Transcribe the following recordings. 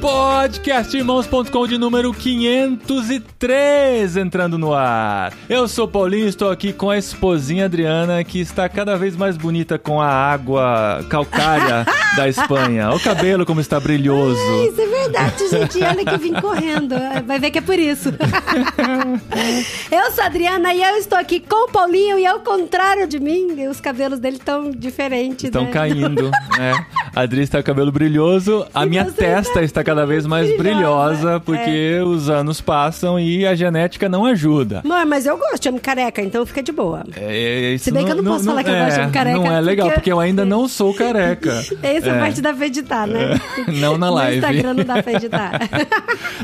Podcastirmãos.com de número 503 entrando no ar. Eu sou Paulinho, estou aqui com a esposinha Adriana, que está cada vez mais bonita com a água calcária da Espanha. O cabelo como está brilhoso. É, isso é verdade, gente. Olha que eu vim correndo. Vai ver que é por isso. eu sou a Adriana e eu estou aqui com o Paulinho e ao contrário de mim, os cabelos dele estão diferentes. Estão né? caindo, né? A Adri está com o cabelo brilhoso, a E minha testa está cada vez mais brilhosa, brilhosa, porque os anos passam e a genética não ajuda. Amor, mas eu gosto de homem careca, então fica de boa. É, isso Se bem que eu não posso falar que eu gosto de homem careca, Não é legal, porque- porque eu ainda não sou careca. Essa É. parte dá pra editar, né? Não na live. No Instagram não dá pra editar.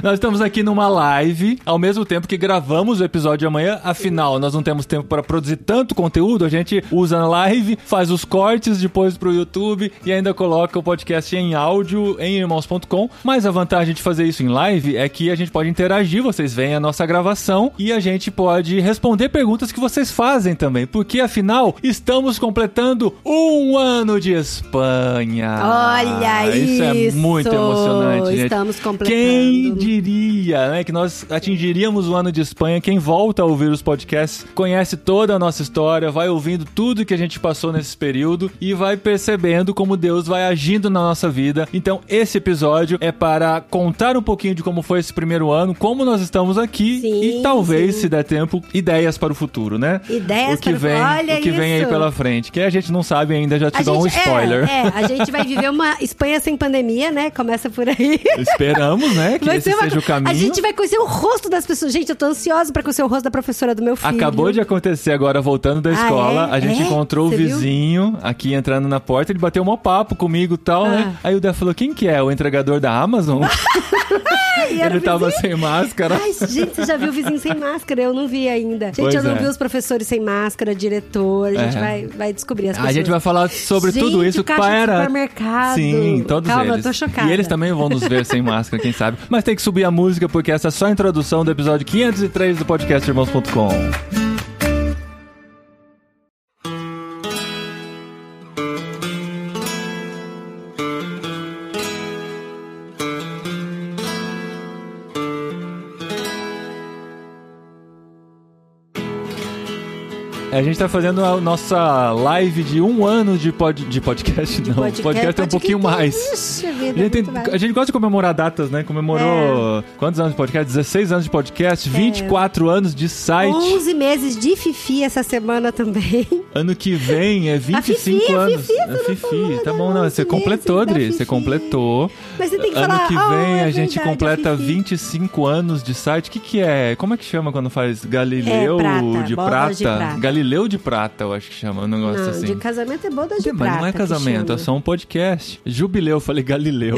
Nós estamos aqui numa live, ao mesmo tempo que gravamos o episódio de amanhã. Afinal, nós não temos tempo para produzir tanto conteúdo. A gente usa na live, faz os cortes depois pro YouTube e ainda coloca o podcast em áudio em irmãos.com. Mas a vantagem de fazer isso em live é que a gente pode interagir, vocês veem a nossa gravação e a gente pode responder perguntas que vocês fazem também. Porque afinal, estamos completando um ano de Espanha. Olha isso! é isso! muito emocionante, gente. Estamos completando. Quem diria, né, que nós atingiríamos o ano de Espanha? Quem volta a ouvir os podcasts conhece toda a nossa história, vai ouvindo tudo que a gente passou nesse período e vai percebendo como Deus vai agindo na nossa vida. Então, esse episódio é para contar um pouquinho de como foi esse primeiro ano, como nós estamos aqui Sim, e talvez, sim. se der tempo, ideias para o futuro, né? Ideias o que para o- vem, Olha o que vem aí isso. pela frente, que a gente não sabe ainda, já te A dou um gente- spoiler. É, é, a gente vai viver uma Espanha sem pandemia, né? Começa por aí. Esperamos, né, que Vai esse uma seja o caminho. A gente vai conhecer o rosto das pessoas. Gente, eu tô ansiosa pra conhecer o rosto da professora do meu filho. Acabou de acontecer agora, voltando da Ah, escola. é? A gente É? encontrou Você o viu? vizinho aqui entrando na porta. Ele bateu um papo comigo e tal, né? Ah. Aí o Dé falou: quem que é? O entregador da Amazon? Era ele tava vizinho. sem máscara. Ai, gente, você já viu o vizinho sem máscara? Eu não vi ainda. Gente, Pois eu não é. vi os professores sem máscara, diretor. A gente É. vai, vai descobrir as A pessoas. gente vai falar sobre Gente, tudo isso para. supermercado. Sim, todos Calma, eles. eu tô chocada. E eles também vão nos ver sem máscara, quem sabe. Mas tem que subir a música porque essa é só a introdução do episódio 503 do podcast Irmãos.com. gente tá fazendo a nossa live de um ano de, pod... de podcast, não. Podcast, podcast é um pouquinho mais. Ixi, A vida, gente, tem- a gente gosta de comemorar datas, né? Comemorou quantos anos de podcast? 16 anos de podcast, 24 anos de site. 11 meses de Fifi essa semana também. Ano que vem é 25 Fifi, a anos. Fifi, A você não Fifi, falou, tá né? bom, não. 11 Você completou, meses da Dri. Você Fifi. completou. Mas você tem que ano falar. que "Oh, vem é a gente verdade, completa a Fifi." 25 anos de site. O que, que é? Como é que chama quando faz Galileu É, prata, de, prata? de prata. Galileu de prata, eu acho que chama. Um negócio Não, assim. de casamento é boda de Mas prata. não é casamento, é só um podcast. Jubileu, eu falei Galileu.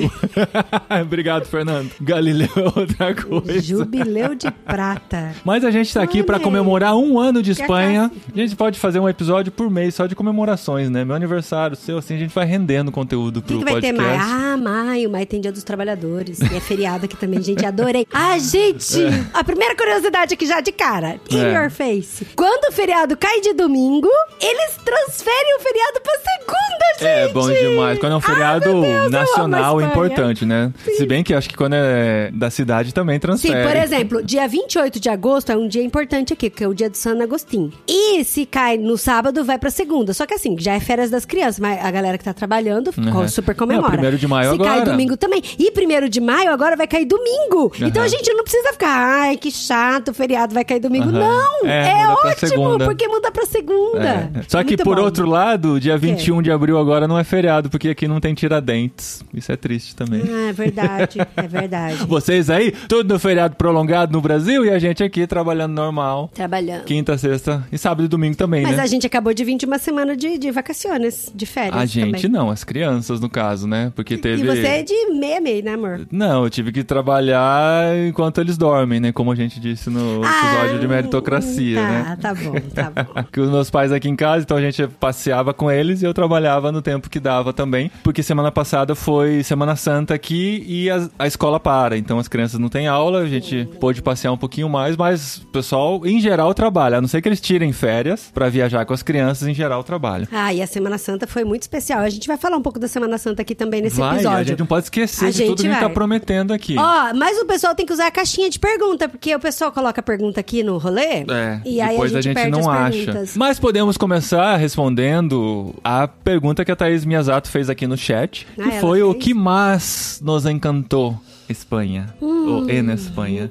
Obrigado, Fernando. Galileu é outra coisa. Jubileu de prata. Mas a gente tá aqui aí. comemorar um ano de Que Espanha. A gente pode fazer um episódio por mês só de comemorações, né? Meu aniversário, seu, assim, a gente vai rendendo conteúdo O que, pro que vai ter podcast. mais? Ah, maio. Maio tem Dia dos Trabalhadores. E é feriado aqui também, gente. Adorei. Ah, gente! A primeira curiosidade aqui já de cara. In É. your face. Quando o feriado cai de domingo, eles transferem o feriado pra segunda, gente! É bom demais. Quando é um feriado Ai, meu Deus, nacional, importante, né? Se bem que acho que quando é da cidade também Sim, transfere. por exemplo, dia 28 de agosto é um dia importante aqui, que é o dia do San Agostinho. E se cai no sábado, vai pra segunda. Só que assim, já é férias das crianças, mas a galera que tá trabalhando Uhum. super comemora. primeiro de maio se cai agora. domingo também. E primeiro de maio agora vai cair domingo. Então a Uhum. gente não precisa ficar, ai, que chato, o feriado vai cair domingo. Uhum. Não! É, É, ótimo, porque muda pra segunda. É. Só que, Muito por bom. outro lado, dia 21 de abril agora não é feriado, porque aqui não tem tiradentes. Isso é triste também. Ah, é verdade, é verdade. Vocês aí, tudo no feriado prolongado no Brasil e a gente aqui trabalhando normal. Trabalhando. Quinta, sexta e sábado e domingo também, Mas né? a gente acabou de vir de uma semana de, de vacaciones, de férias. A gente também. não, as crianças no caso, né? Porque teve. E você é de meia meia, né, amor? Não, eu tive que trabalhar enquanto eles dormem, né? Como a gente disse no episódio de meritocracia, tá, né? Tá bom, tá bom. que os meus pais aqui em casa, então a gente passeava com eles e eu trabalhava no tempo que dava também, porque semana passada foi Semana Santa aqui e a, a escola para, então as crianças não têm aula, a gente pôde passear um pouquinho mais, mas o pessoal em geral trabalha, a não ser que eles tirem férias pra viajar com as crianças, em geral trabalham. Ah, e a Semana Santa foi muito especial. A gente vai falar um pouco da Semana Santa aqui também nesse Vai, a episódio. gente não pode esquecer A de tudo gente que a gente tá prometendo aqui. Ó, mas o pessoal tem que usar a caixinha de pergunta, porque o pessoal coloca a pergunta aqui no rolê. É, e aí a gente, perde não as acha. perguntas. Mas podemos começar respondendo a pergunta que a Thaís Miyazato fez aqui no chat, Ah, que foi o fez? que mais nos encantou Espanha, Hum. ou em Espanha.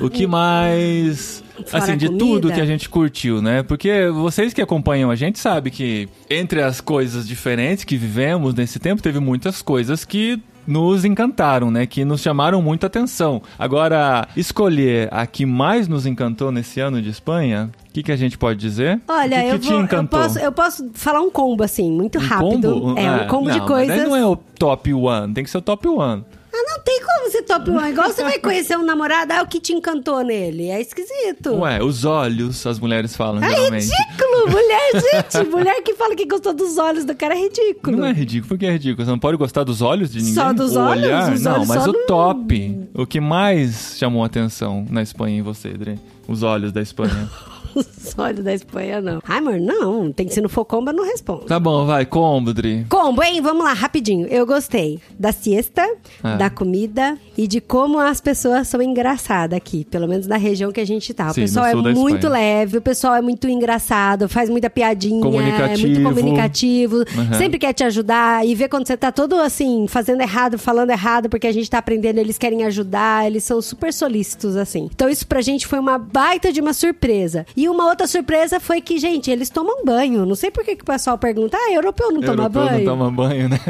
O que mais Fora assim de tudo que a gente curtiu, né? Porque vocês que acompanham a gente sabe que entre as coisas diferentes que vivemos nesse tempo, teve muitas coisas que nos encantaram, né? Que nos chamaram muita atenção. Agora, escolher a que mais nos encantou nesse ano de Espanha, o que, que a gente pode dizer? Olha, que, eu, que te vou, eu, posso, eu posso falar um combo, assim, muito Um rápido. combo? É, um Ah, combo de não, mas coisas. não é o top one, tem que ser o top one. Ah, não tem como ser top one. Igual você vai conhecer um namorado, ah, o que te encantou nele? É esquisito. Ué, os olhos, as mulheres falam é geralmente. ridículo! Mulher, gente, mulher que fala que gostou dos olhos do cara é ridículo. Não é ridículo, por que é ridículo? Você não pode gostar dos olhos de ninguém? Só dos o olhos? olhar? Os não, olhos mas o não- top, o que mais chamou a atenção na Espanha em você, Dre? Os olhos da Espanha. Os olhos da Espanha, não. Ai, amor, não. Tem que ser no Focomba, não respondo. tá bom, vai, combo, Dri. Combo, hein? Vamos lá, rapidinho. Eu gostei da siesta, Ah. da comida e de como as pessoas são engraçadas aqui, pelo menos na região que a gente tá. O Sim, pessoal é muito leve, o pessoal é muito engraçado, faz muita piadinha, é Comunicativo. muito comunicativo, Uhum. sempre quer te ajudar e ver quando você tá todo assim, fazendo errado, falando errado, porque a gente tá aprendendo, eles querem ajudar, eles são super solícitos, assim. Então isso pra gente foi uma baita de uma surpresa. E uma outra surpresa foi que, gente, eles tomam banho. Não sei por que, que o pessoal pergunta, ah, europeu não toma europeu banho? não toma banho, né?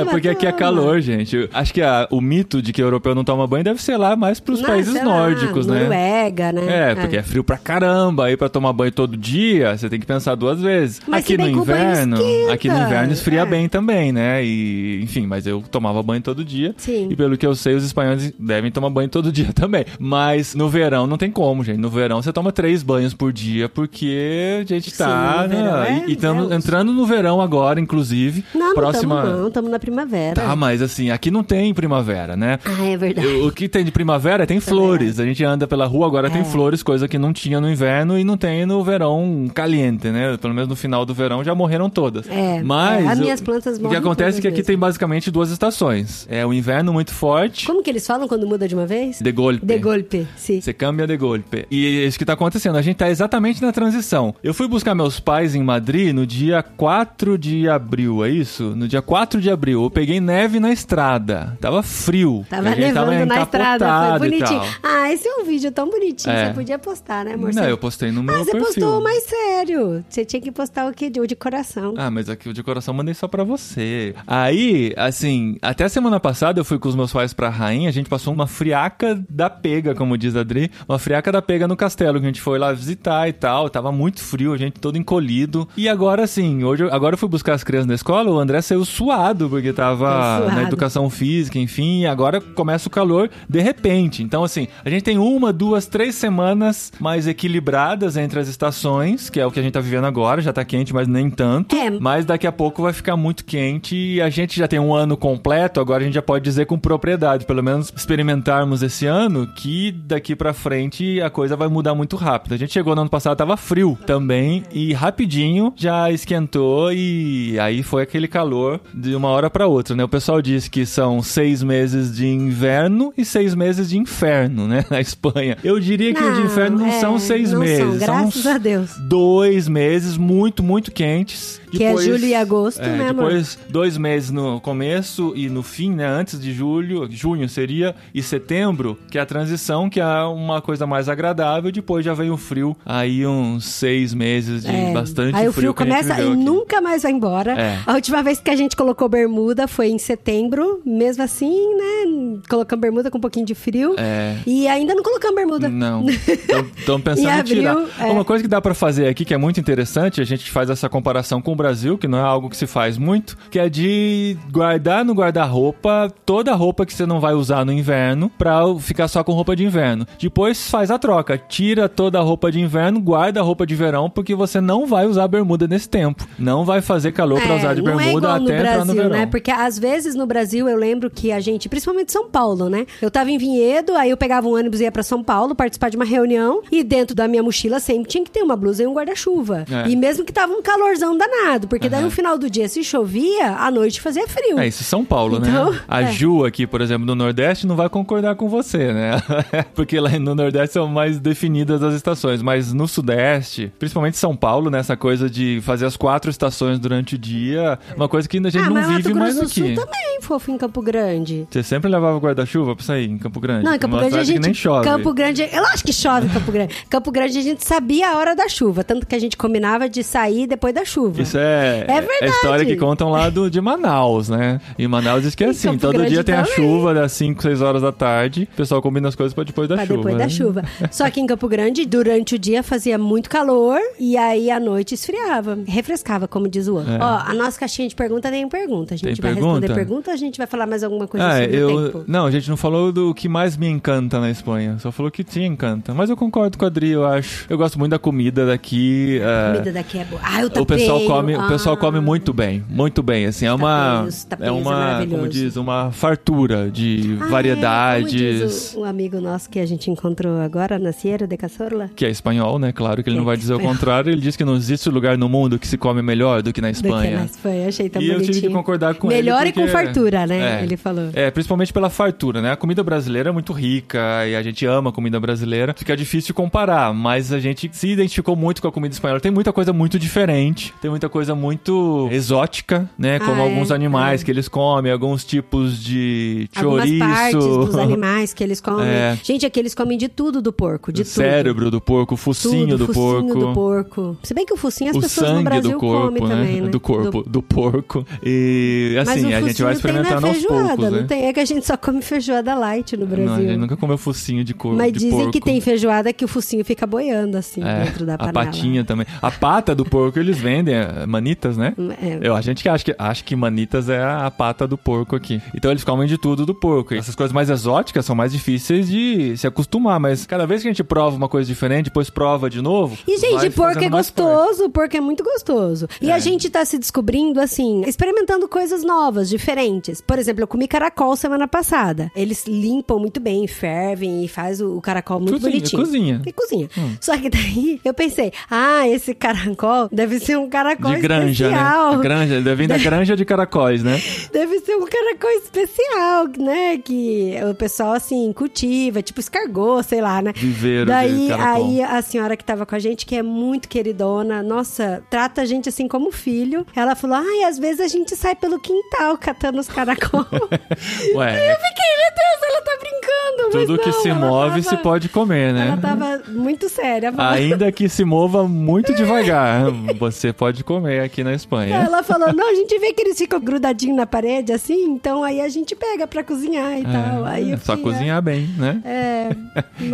é, porque aqui é toma. calor, gente. Acho que a- o mito de que europeu não toma banho deve ser lá mais pros Não, países sei lá, nórdicos, né? Noruega, né? É, porque é. frio pra caramba. Aí pra tomar banho todo dia, você tem que pensar duas vezes. Mas aqui no inverno, aqui no inverno esfria É. bem também, né? E, enfim, mas eu tomava banho todo dia. Sim. E pelo que eu sei, os espanhóis devem tomar banho todo dia também. Mas no verão não tem como, gente. No verão você toma três banhos por dia, porque a gente tá. Sim, verão né? é- e é entrando no verão agora, inclusive. Não, não próxima. não, estamos na primavera. Tá, mas assim, aqui não tem primavera, né? Ah, é verdade. O que tem de primavera tem flores. A gente anda pela rua, agora É. tem flores, coisa que não tinha no inverno e não tem no verão caliente, né? Pelo menos no final do verão já morreram todas. É, Mas é, as o- minhas plantas O que morrem acontece é que aqui mesmo. tem basicamente duas estações. É o inverno muito forte, Como que eles falam quando muda de uma vez? de golpe. De golpe, sim. Você cambia de golpe. E é isso que tá acontecendo. A gente tá exatamente na transição. Eu fui buscar meus pais em Madrid no dia 4 de abril, é isso? No dia 4 de abril. Eu peguei neve na estrada. Tava frio. Tava nevando na estrada, foi bonitinho. Ah, esse é um vídeo tão bonitinho, É. você podia postar, né, amor? Não, Você- eu postei no meu Ah, você perfil. postou o mais sério. Você tinha que postar o que? O de coração. Ah, mas aqui o de coração eu mandei só pra você. Aí, assim, até semana passada eu fui com os meus pais pra Rainha, a gente passou uma friaca da pega, como diz a Adri, uma friaca da pega no castelo, que a gente foi lá visitar e tal, tava muito frio, a gente todo encolhido. E agora, assim, hoje, eu- agora eu fui buscar as crianças na escola, o André saiu suado, porque tava Tá suado. na educação física, enfim, e agora começa o calor de repente. Então, assim, a gente tem uma, duas, três semanas mais equilibradas entre as estações, que é o que a gente tá vivendo agora, já tá quente, mas nem tanto. É. Mas daqui a pouco vai ficar muito quente e a gente já tem um ano completo, agora a gente já pode dizer com propriedade, pelo menos experimentarmos esse ano, que daqui pra frente a coisa vai mudar muito rápido. A gente chegou no ano passado, tava frio também, e rapidinho já esquentou e aí foi aquele calor de uma hora pra outra, né? O pessoal diz que são seis meses de inverno e seis meses de inferno, né? Na Espanha. Eu diria que o de inferno não é, são seis não meses, São, graças uns a Deus. dois meses muito, muito quentes. Que é julho e agosto, é, né, amor? Depois, dois meses no começo e no fim, né? Antes de julho, junho seria, e setembro, que é a transição, que é uma coisa mais agradável. Depois já vem o frio, aí uns seis meses de É. bastante Aí o frio começa e aqui. nunca mais vai embora. É. A última vez que a gente colocou bermuda foi em setembro. Mesmo assim, né? Colocamos bermuda com um pouquinho de frio. É. E ainda não colocamos bermuda. Não. Estão pensando Em em, abril, tirar. é. Uma coisa que dá pra fazer aqui que é muito interessante, a gente faz essa comparação com o Brasil, que não é algo que se faz muito, que é de guardar no guarda-roupa toda a roupa que você não vai usar no inverno pra ficar só com roupa de inverno. Depois faz a troca, tira toda a roupa de inverno, guarda a roupa de verão, porque você não vai usar bermuda nesse tempo. Não vai fazer calor pra usar de é bermuda igual até no entrar no Brasil, verão. né? Porque às vezes no Brasil eu lembro que a gente, principalmente São Paulo, né? Eu tava em Vinhedo, aí eu pegava um ônibus e ia pra São Paulo participar de uma reunião e dentro da minha mochila sempre tinha que ter uma blusa e um guarda-chuva. É. E mesmo que tava um calorzão danado, porque daí Aham. no final do dia se chovia, à noite fazia frio. É, isso é São Paulo, Então, né? A é. Ju aqui, por exemplo, no Nordeste, não vai concordar com você, né? Porque lá no Nordeste são mais definidas as estações, mas no Sudeste, principalmente São Paulo, né? Essa coisa de fazer as quatro estações durante o dia, uma coisa que a gente ah, não vive mais do Sul aqui. também, fofo, em Campo Grande. Você sempre levava guarda-chuva pra sair em Campo Grande? Não, em Campo Uma Grande a gente. que nem chove. Campo Grande. É lógico que chove em Campo Grande. Campo Grande a gente sabia a hora da chuva. Tanto que a gente combinava de sair depois da chuva. Isso é, É verdade. a história que contam lá do, de Manaus, né? Em Manaus diz que é Em assim, todo dia tem a também. chuva das 5, 6 horas da tarde, o pessoal combina as coisas pra depois da Pra chuva. depois né? da chuva. Só que em Campo Grande, durante o dia fazia muito calor e aí à noite esfriava. Refrescava, como diz o outro. É. Ó, a nossa caixinha de pergunta tem pergunta. A gente Tem vai pergunta? responder pergunta ou a gente vai falar mais alguma coisa Ah, sobre o eu. tempo? Não, a gente não falou do que mais me encanta na Espanha. Só falou que te encanta. Mas eu concordo com a Adri, eu acho. Eu gosto muito da comida daqui. A é, comida daqui é boa. Ah, eu o pessoal tapeio. Come, o pessoal Ah. come muito bem, muito bem. Assim, é uma, Tapeios, é tapeios é uma, maravilhoso. como diz, uma fartura de Ah, é, variedades. diz o, o amigo nosso que a gente encontrou agora na Sierra de Cazorla. Que é espanhol, né? Claro que ele Que não é vai dizer o espanhol. contrário. Ele diz que não existe lugar no mundo que se come melhor do que na Do que Espanha. na Espanha, achei tão E eu bonitinho. tive que concordar com ele. Melhor e com fartura, né? É. Ele falou. É, principalmente pela fartura, né? A comida brasileira é muito rica e a gente ama a comida brasileira. Fica difícil comparar, mas a gente se identificou muito com a comida espanhola. Tem muita coisa muito diferente, tem muita coisa muito exótica, né? Como Ah, é, alguns animais é. que eles comem, alguns tipos de Algumas chouriço. partes dos animais que eles comem. É. Gente, aqui eles comem de tudo do porco, de o tudo. cérebro do porco, o focinho tudo, do focinho porco. do porco. Se bem que o focinho as o pessoas no Brasil do corpo, comem né? também, né? Do corpo, do, porco. E assim, a gente vai tem experimentando aos poucos, né? tem. É que a gente só come feijoada light no Brasil. Não, a gente nunca comeu focinho de corpo. Mas de dizem porco. que tem feijoada que o focinho fica boiando assim É, dentro da a panela. patinha também. A pata do porco eles vendem, é, manitas, né? É. Eu, a gente que acha, que acha que manitas é a, a pata do porco aqui. Então eles comem de tudo do porco. E essas coisas mais exóticas são mais difíceis de se acostumar, mas cada vez que a gente prova uma coisa diferente, depois prova de novo. E, gente, porco é gostoso, porco é muito gostoso. E É. a gente tá se descobrindo, assim, experimentando coisas novas, diferentes. Por exemplo, eu comi caracol semana passada. Eles limpam muito bem, fervem e faz o, o caracol muito Cozinha, bonitinho. cozinha. E cozinha. Só que daí eu pensei, ah, esse caracol deve ser um caracol De granja, especial. né? Granja, ele deve vir da granja de caracóis, né? Deve ser um caracol especial, né? Que o pessoal, assim, cultiva, tipo escargot, sei lá, né? Viveiro Daí, aí a senhora que tava com a gente, que é muito queridona, nossa, trata a gente assim como filho. Ela falou: ai, às vezes a gente sai pelo quintal catando os caracol. eu Ué, fiquei, meu Deus, ela tá brincando. tudo que não, se ela move tava- se pode comer, né? Ela tava muito séria. falando. Ainda que se mova muito devagar, você pode comer aqui na Espanha. Ela falou, não, a gente vê que eles ficam grudadinhos na parede, assim, então aí a gente pega pra cozinhar e tal. Aí É, eu só fiquei, cozinhar bem, né? É,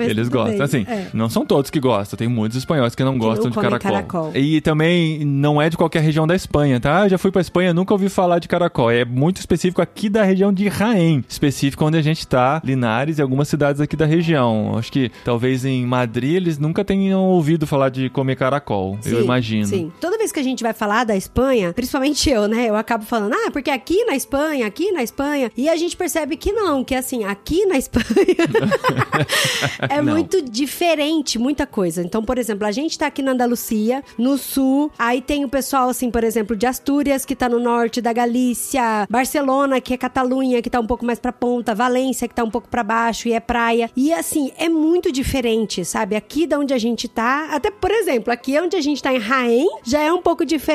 Eles gostam. bem, Assim, é. não são todos que gostam. Tem muitos espanhóis que não gostam não de caracol. caracol. E também não é de qualquer região da Espanha, tá? Eu já fui pra Espanha, nunca ouvi falar de caracol. É muito específico aqui da região de Jaén. Específico onde a gente tá, Linares e algumas cidades aqui da região. Acho que talvez em Madrid eles nunca tenham ouvido falar de comer caracol. eu Sim, imagino. Sim. Toda vez que a gente vai falar da Espanha, principalmente eu, né? Eu acabo falando, ah, porque aqui na Espanha, aqui na Espanha. E a gente percebe que não, que assim, aqui na Espanha é Não. muito diferente, muita coisa. Então, por exemplo, a gente tá aqui na Andalucia, no sul, aí tem o pessoal, assim, por exemplo, de Astúrias, que tá no norte da Galícia, Barcelona, que é Catalunha, que tá um pouco mais pra ponta, Valência, que tá um pouco pra baixo e é praia. E assim, é muito diferente, sabe? Aqui da onde a gente tá, até por exemplo, aqui onde a gente tá em Jaén, já é um pouco diferente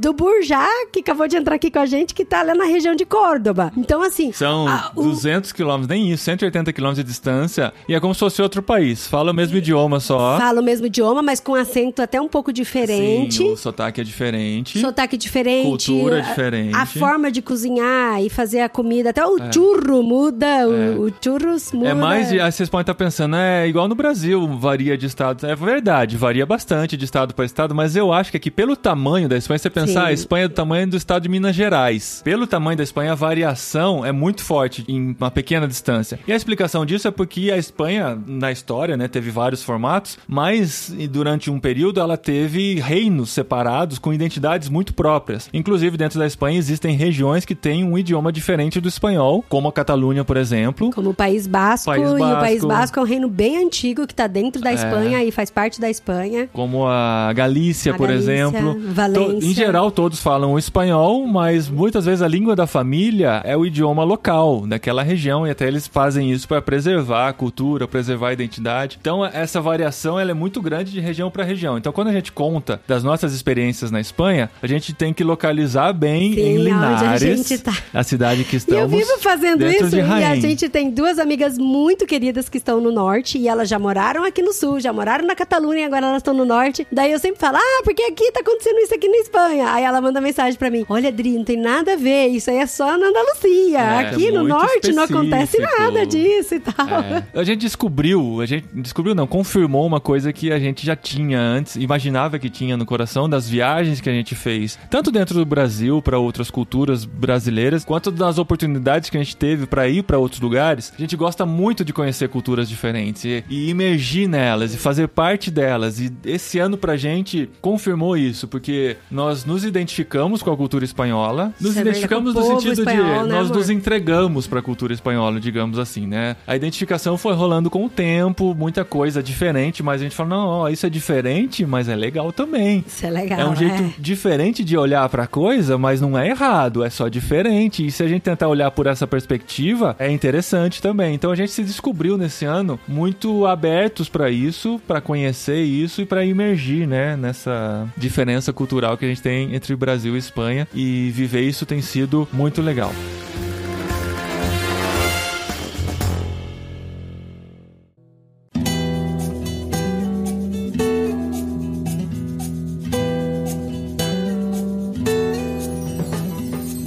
do Burjá, que acabou de entrar aqui com a gente, que tá lá na região de Córdoba. Então, assim. São a- o- 200 quilômetros, nem isso, 180 quilômetros de distância. E é como se fosse outro país. Fala o mesmo idioma só. Fala o mesmo idioma, mas com acento até um pouco diferente. Sim, o sotaque é diferente. Sotaque diferente. Cultura a- diferente. A, forma de cozinhar e fazer a comida. Até o churro muda. O, o churros muda. É mais de. Aí vocês podem estar pensando, é igual no Brasil, varia de estado. É verdade, varia bastante de estado para estado, mas eu acho que aqui, pelo tamanho da Espanha, você pensar, Sim. a Espanha é do tamanho do estado de Minas Gerais. Pelo tamanho da Espanha, a variação é muito forte em uma pequena distância. E a explicação disso é porque a Espanha, na história, né, teve vários formatos, mas durante um período ela teve reinos separados com identidades muito próprias. Inclusive, dentro da Espanha existem regiões que têm um idioma diferente do espanhol, como a Catalunha, por exemplo. Como o País Basco, País e o País Basco. Basco é um reino bem antigo que tá dentro da Espanha e faz parte da Espanha. Como a Galícia, A por Galícia, exemplo. Valência. To- em geral, todos falam o espanhol, mas muitas vezes a língua da família é o idioma local daquela região e até eles fazem isso para preservar a cultura, preservar a identidade. Então, essa variação ela é muito grande de região para região. Então, quando a gente conta das nossas experiências na Espanha, a gente tem que localizar bem Sim, em a Linares, gente tá. a cidade que E eu estamos vivo fazendo isso de e a gente tem duas amigas muito queridas que estão no norte e elas já moraram aqui no sul, já moraram na Catalunha e agora elas estão no norte. Daí eu sempre falo, ah, porque aqui tá acontecendo isso aqui na Espanha. Aí ela manda mensagem pra mim, olha, Adri, não tem nada a ver, isso aí é só na Andalucia. É, aqui no norte não acontece específico. nada disso e tal. É. A gente descobriu, a gente descobriu não, confirmou uma coisa que a gente já tinha antes, imaginava que tinha no coração das viagens que a gente fez, tanto dentro do Brasil para outras culturas brasileiras, quanto das oportunidades que a gente teve para ir para outros lugares. A gente gosta muito de conhecer culturas diferentes e, e imergir nelas e fazer parte delas. E esse ano pra gente confirmou isso, porque nós nos identificamos com a cultura espanhola, nos é verdade, identificamos no sentido espanhol, de né, nós amor? nos entregamos para a cultura espanhola, digamos assim, né? A identificação foi rolando com o tempo, muita coisa diferente, mas a gente fala, não, ó, isso é diferente, mas é legal também. Isso é legal, É um jeito é. diferente de olhar pra coisa, mas não é errado, é só diferente. E se a gente tentar olhar por essa perspectiva, é interessante também. Então a gente se descobriu nesse ano muito abertos pra isso, pra conhecer isso e pra imergir, né, nessa diferença cultural que a gente tem entre Brasil e Espanha e viver isso tem sido muito legal.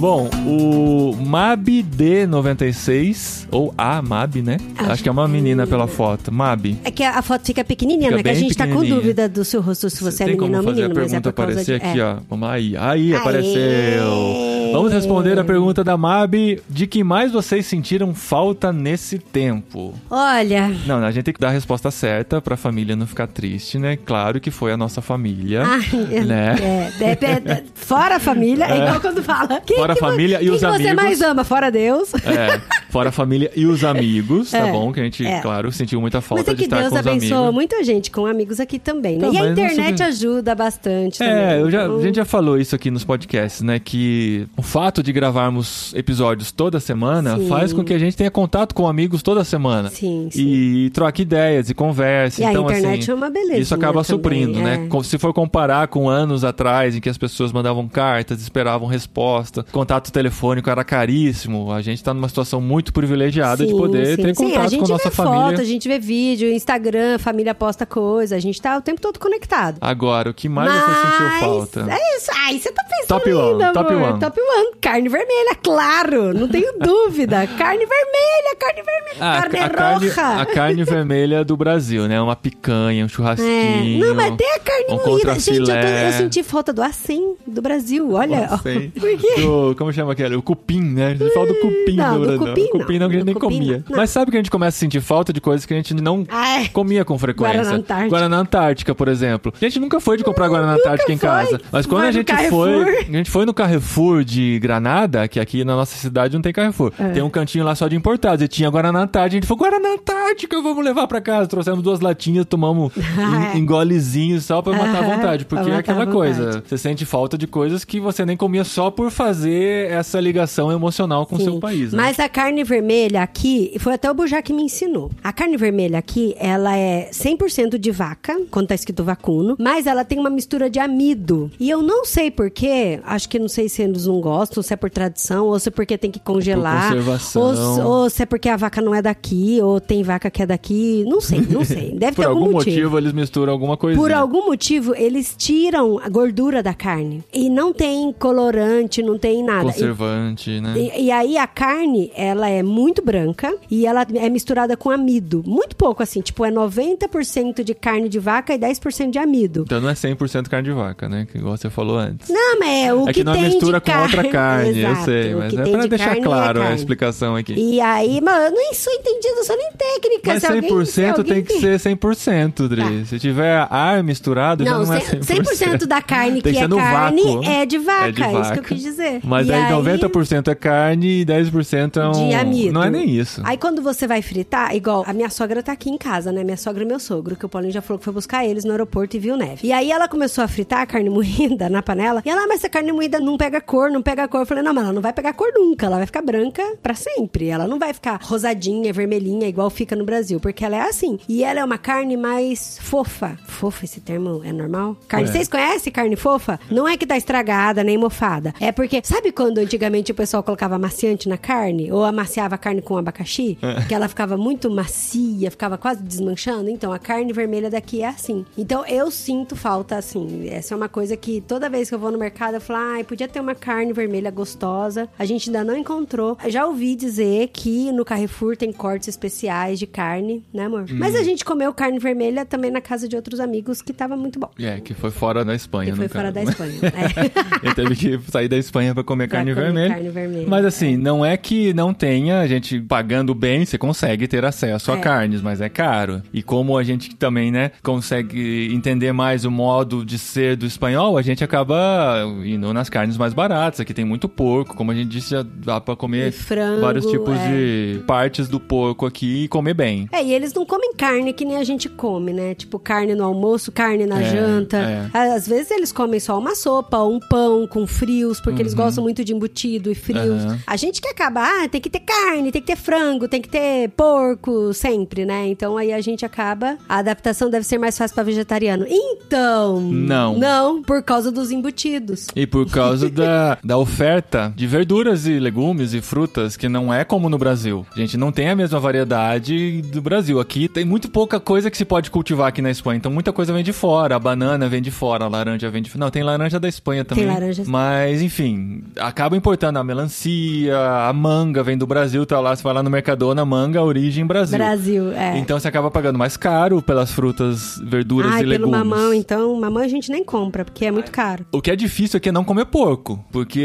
Bom, o Mab D96, ou a Mab, né? Acho Acho, que é uma menina pela foto. Mab. É que a foto fica pequenininha, Fica né? Que a gente tá com dúvida do seu rosto se você é Tem menino como ou fazer menino, a mas é pergunta causa aparecer de... aqui, é. ó. Vamos lá, aí. Aí, Aê! apareceu. Vamos responder a pergunta da Mab. De que mais vocês sentiram falta nesse tempo? Olha, Não, a gente tem que dar a resposta certa pra família não ficar triste, né? Claro que foi a nossa família, Ai, né? é, de- de- de- fora a família, é igual quando fala. Quem Fora a família e quem os que você amigos. mais ama? Fora Deus. É, fora a família e os amigos, tá É, bom? Que a gente, é. claro, sentiu muita falta é de estar Deus com os abençoa amigos. muita gente com amigos aqui também, né? Não, e a internet ajuda bastante também. É, já, Então, a gente já falou isso aqui nos podcasts, né? Que o fato de gravarmos episódios toda semana Sim. faz com que a gente tenha contato com amigos toda semana. Sim, sim. E troque ideias e converse. E a então, internet assim, é uma belezinha Isso acaba também, suprindo, é. né? Se for comparar com anos atrás, em que as pessoas mandavam cartas, esperavam resposta, contato telefônico era caríssimo, a gente tá numa situação muito privilegiada de Sim, poder sim, ter contato com a nossa família. foto, a gente vê vídeo, Instagram, família posta coisa, a gente tá o tempo todo conectado. Agora, o que mais você sentiu falta? É isso. Ai, você tá pensando Top one, top amor. one. Top one. Carne vermelha, claro. Não tenho dúvida. Carne vermelha, carne vermelha. Ah, carne a, carne, roja. a carne vermelha do Brasil, né? Uma picanha, um É. churrasquinho. Não, mas tem a carne um moída. Gente, eu, eu senti falta do acém do Brasil. Olha. ó. Sei. Por quê? Do, como chama aquele? O cupim, né? A gente fala do cupim Não, do do Brasil. cupim o cupim não. não, que a gente nem comia. não. Mas sabe que a gente começa a sentir falta de coisas que a gente não Ai. comia com frequência. Guaraná Antártica. Guaraná Antártica, por exemplo. A gente nunca foi de comprar Guaraná Antártica em casa. Mas quando Vai a gente foi. A gente foi no Carrefour de Granada, que aqui na nossa cidade não tem Carrefour. É. Tem um cantinho lá só de importados. E tinha Guaraná Antártica. A gente falou, Guaraná Antártica, vamos levar pra casa. Trouxemos duas latinhas, tomamos é. em, só pra matar a vontade. Porque é aquela coisa. Você sente falta de coisas que você nem comia só por fazer essa ligação emocional com o seu país. Né? Mas a carne vermelha aqui, foi até o Bujá que me ensinou. A carne vermelha aqui, ela é 100% de vaca, quando tá escrito vacuno, mas ela tem uma mistura de amido. E eu não sei porquê, acho que não sei se eles não gostam, se é por tradição, ou se é porque tem que congelar. Ou, se- ou se é porque a vaca não é daqui, ou tem vaca que é daqui. Não sei, não sei. Deve ter algum algum motivo. eles misturam alguma coisa. Por algum motivo, eles tiram a gordura da carne. E não tem colorante, não tem nada. E- Conservante, né? e, e aí a carne, ela é muito branca e ela é misturada com amido. Muito pouco, assim. Tipo, é 90% de carne de vaca e 10% de amido. Então não é 100% carne de vaca, né? Que igual você falou antes. Não, mas é o é que, que não é tem mistura de com outra carne, eu sei. Mas é pra de deixar é claro a carne. explicação aqui. E aí, mano, eu nem sou entendida, eu sou nem técnica. Mas se alguém, 100% se alguém tem que ser 100%, Dri. Tá. Se tiver ar misturado, já Não, não é 100%, 100%. 100% da carne que que é carne vácuo. é de vaca, É de é isso que eu vaca. quis dizer. Mas E aí aí, 90% é carne e 10% é um... de amido. Não é nem isso. Aí quando você vai fritar, igual a minha sogra tá aqui em casa, né? Minha sogra e meu sogro, que o Paulinho já falou que foi buscar eles no aeroporto e viu neve. E aí ela começou a fritar a carne moída na panela. E ela, "Ah, mas essa carne moída não pega cor, não pega cor. Eu falei, não, mas ela não vai pegar cor nunca. Ela vai ficar branca pra sempre. Ela não vai ficar rosadinha, vermelhinha, igual fica no Brasil. Porque ela é assim. E ela é uma carne mais fofa. Fofa, esse termo é normal? Carne, É. vocês conhecem carne fofa? Não é que tá estragada nem mofada. É porque, sabe quando antigamente o pessoal colocava amaciante na carne? Ou amaciava a carne com abacaxi? Que ela ficava muito macia, ficava quase desmanchando? Então, a carne vermelha daqui é assim. Então, eu sinto falta, assim. Essa é uma coisa que toda vez que eu vou no mercado, eu falo, ai, podia ter uma carne vermelha gostosa. A gente ainda não encontrou. Já ouvi dizer que no Carrefour tem cortes especiais de carne, né, amor? Mas a gente comeu carne vermelha também na casa de outros amigos, que tava muito bom. É, que foi fora da Espanha, Que foi fora caso. da Espanha. É. Ele teve que sair da Espanha pra comer Pra carne comer vermelha. carne vermelha, Mas assim, não é que não tenha, a gente pagando bem, você consegue ter acesso a É. carnes, mas é caro. E como a gente também, né, consegue entender mais o modo de ser do espanhol, a gente acaba indo nas carnes mais baratas. Aqui tem muito porco, como a gente disse, já dá pra comer frango, vários tipos é. de partes do porco aqui e comer bem. É, e eles não comem carne que nem a gente come, né? Tipo, carne no almoço, carne na É, janta. é. Às vezes eles comem só uma sopa, um pão com frios, porque eles gostam muito de embutido e frios. Uhum. A gente que acaba, ah, tem que ter carne, tem que ter frango, tem que ter porco, sempre, né? Então aí a gente acaba. A adaptação deve ser mais fácil pra vegetariano. Então. Não. Não, por causa dos embutidos. E por causa da, da oferta de verduras e legumes e frutas, que não é como no Brasil. A gente não tem a mesma variedade do Brasil. Aqui tem muito pouca coisa que se pode cultivar aqui na Espanha. Então muita coisa vem de fora. A banana vem de fora, a laranja vem de fora. Não, tem laranja da Espanha também. laranja- Mas, enfim, acaba importando a melancia, a manga vem do Brasil, tá lá, você vai lá no Mercadona, manga, origem Brasil. Brasil, é. Então você acaba pagando mais caro pelas frutas, verduras Ai, e pelo legumes. mamão, então. Mamão a gente nem compra, porque é muito caro. O que é difícil aqui é não comer porco, porque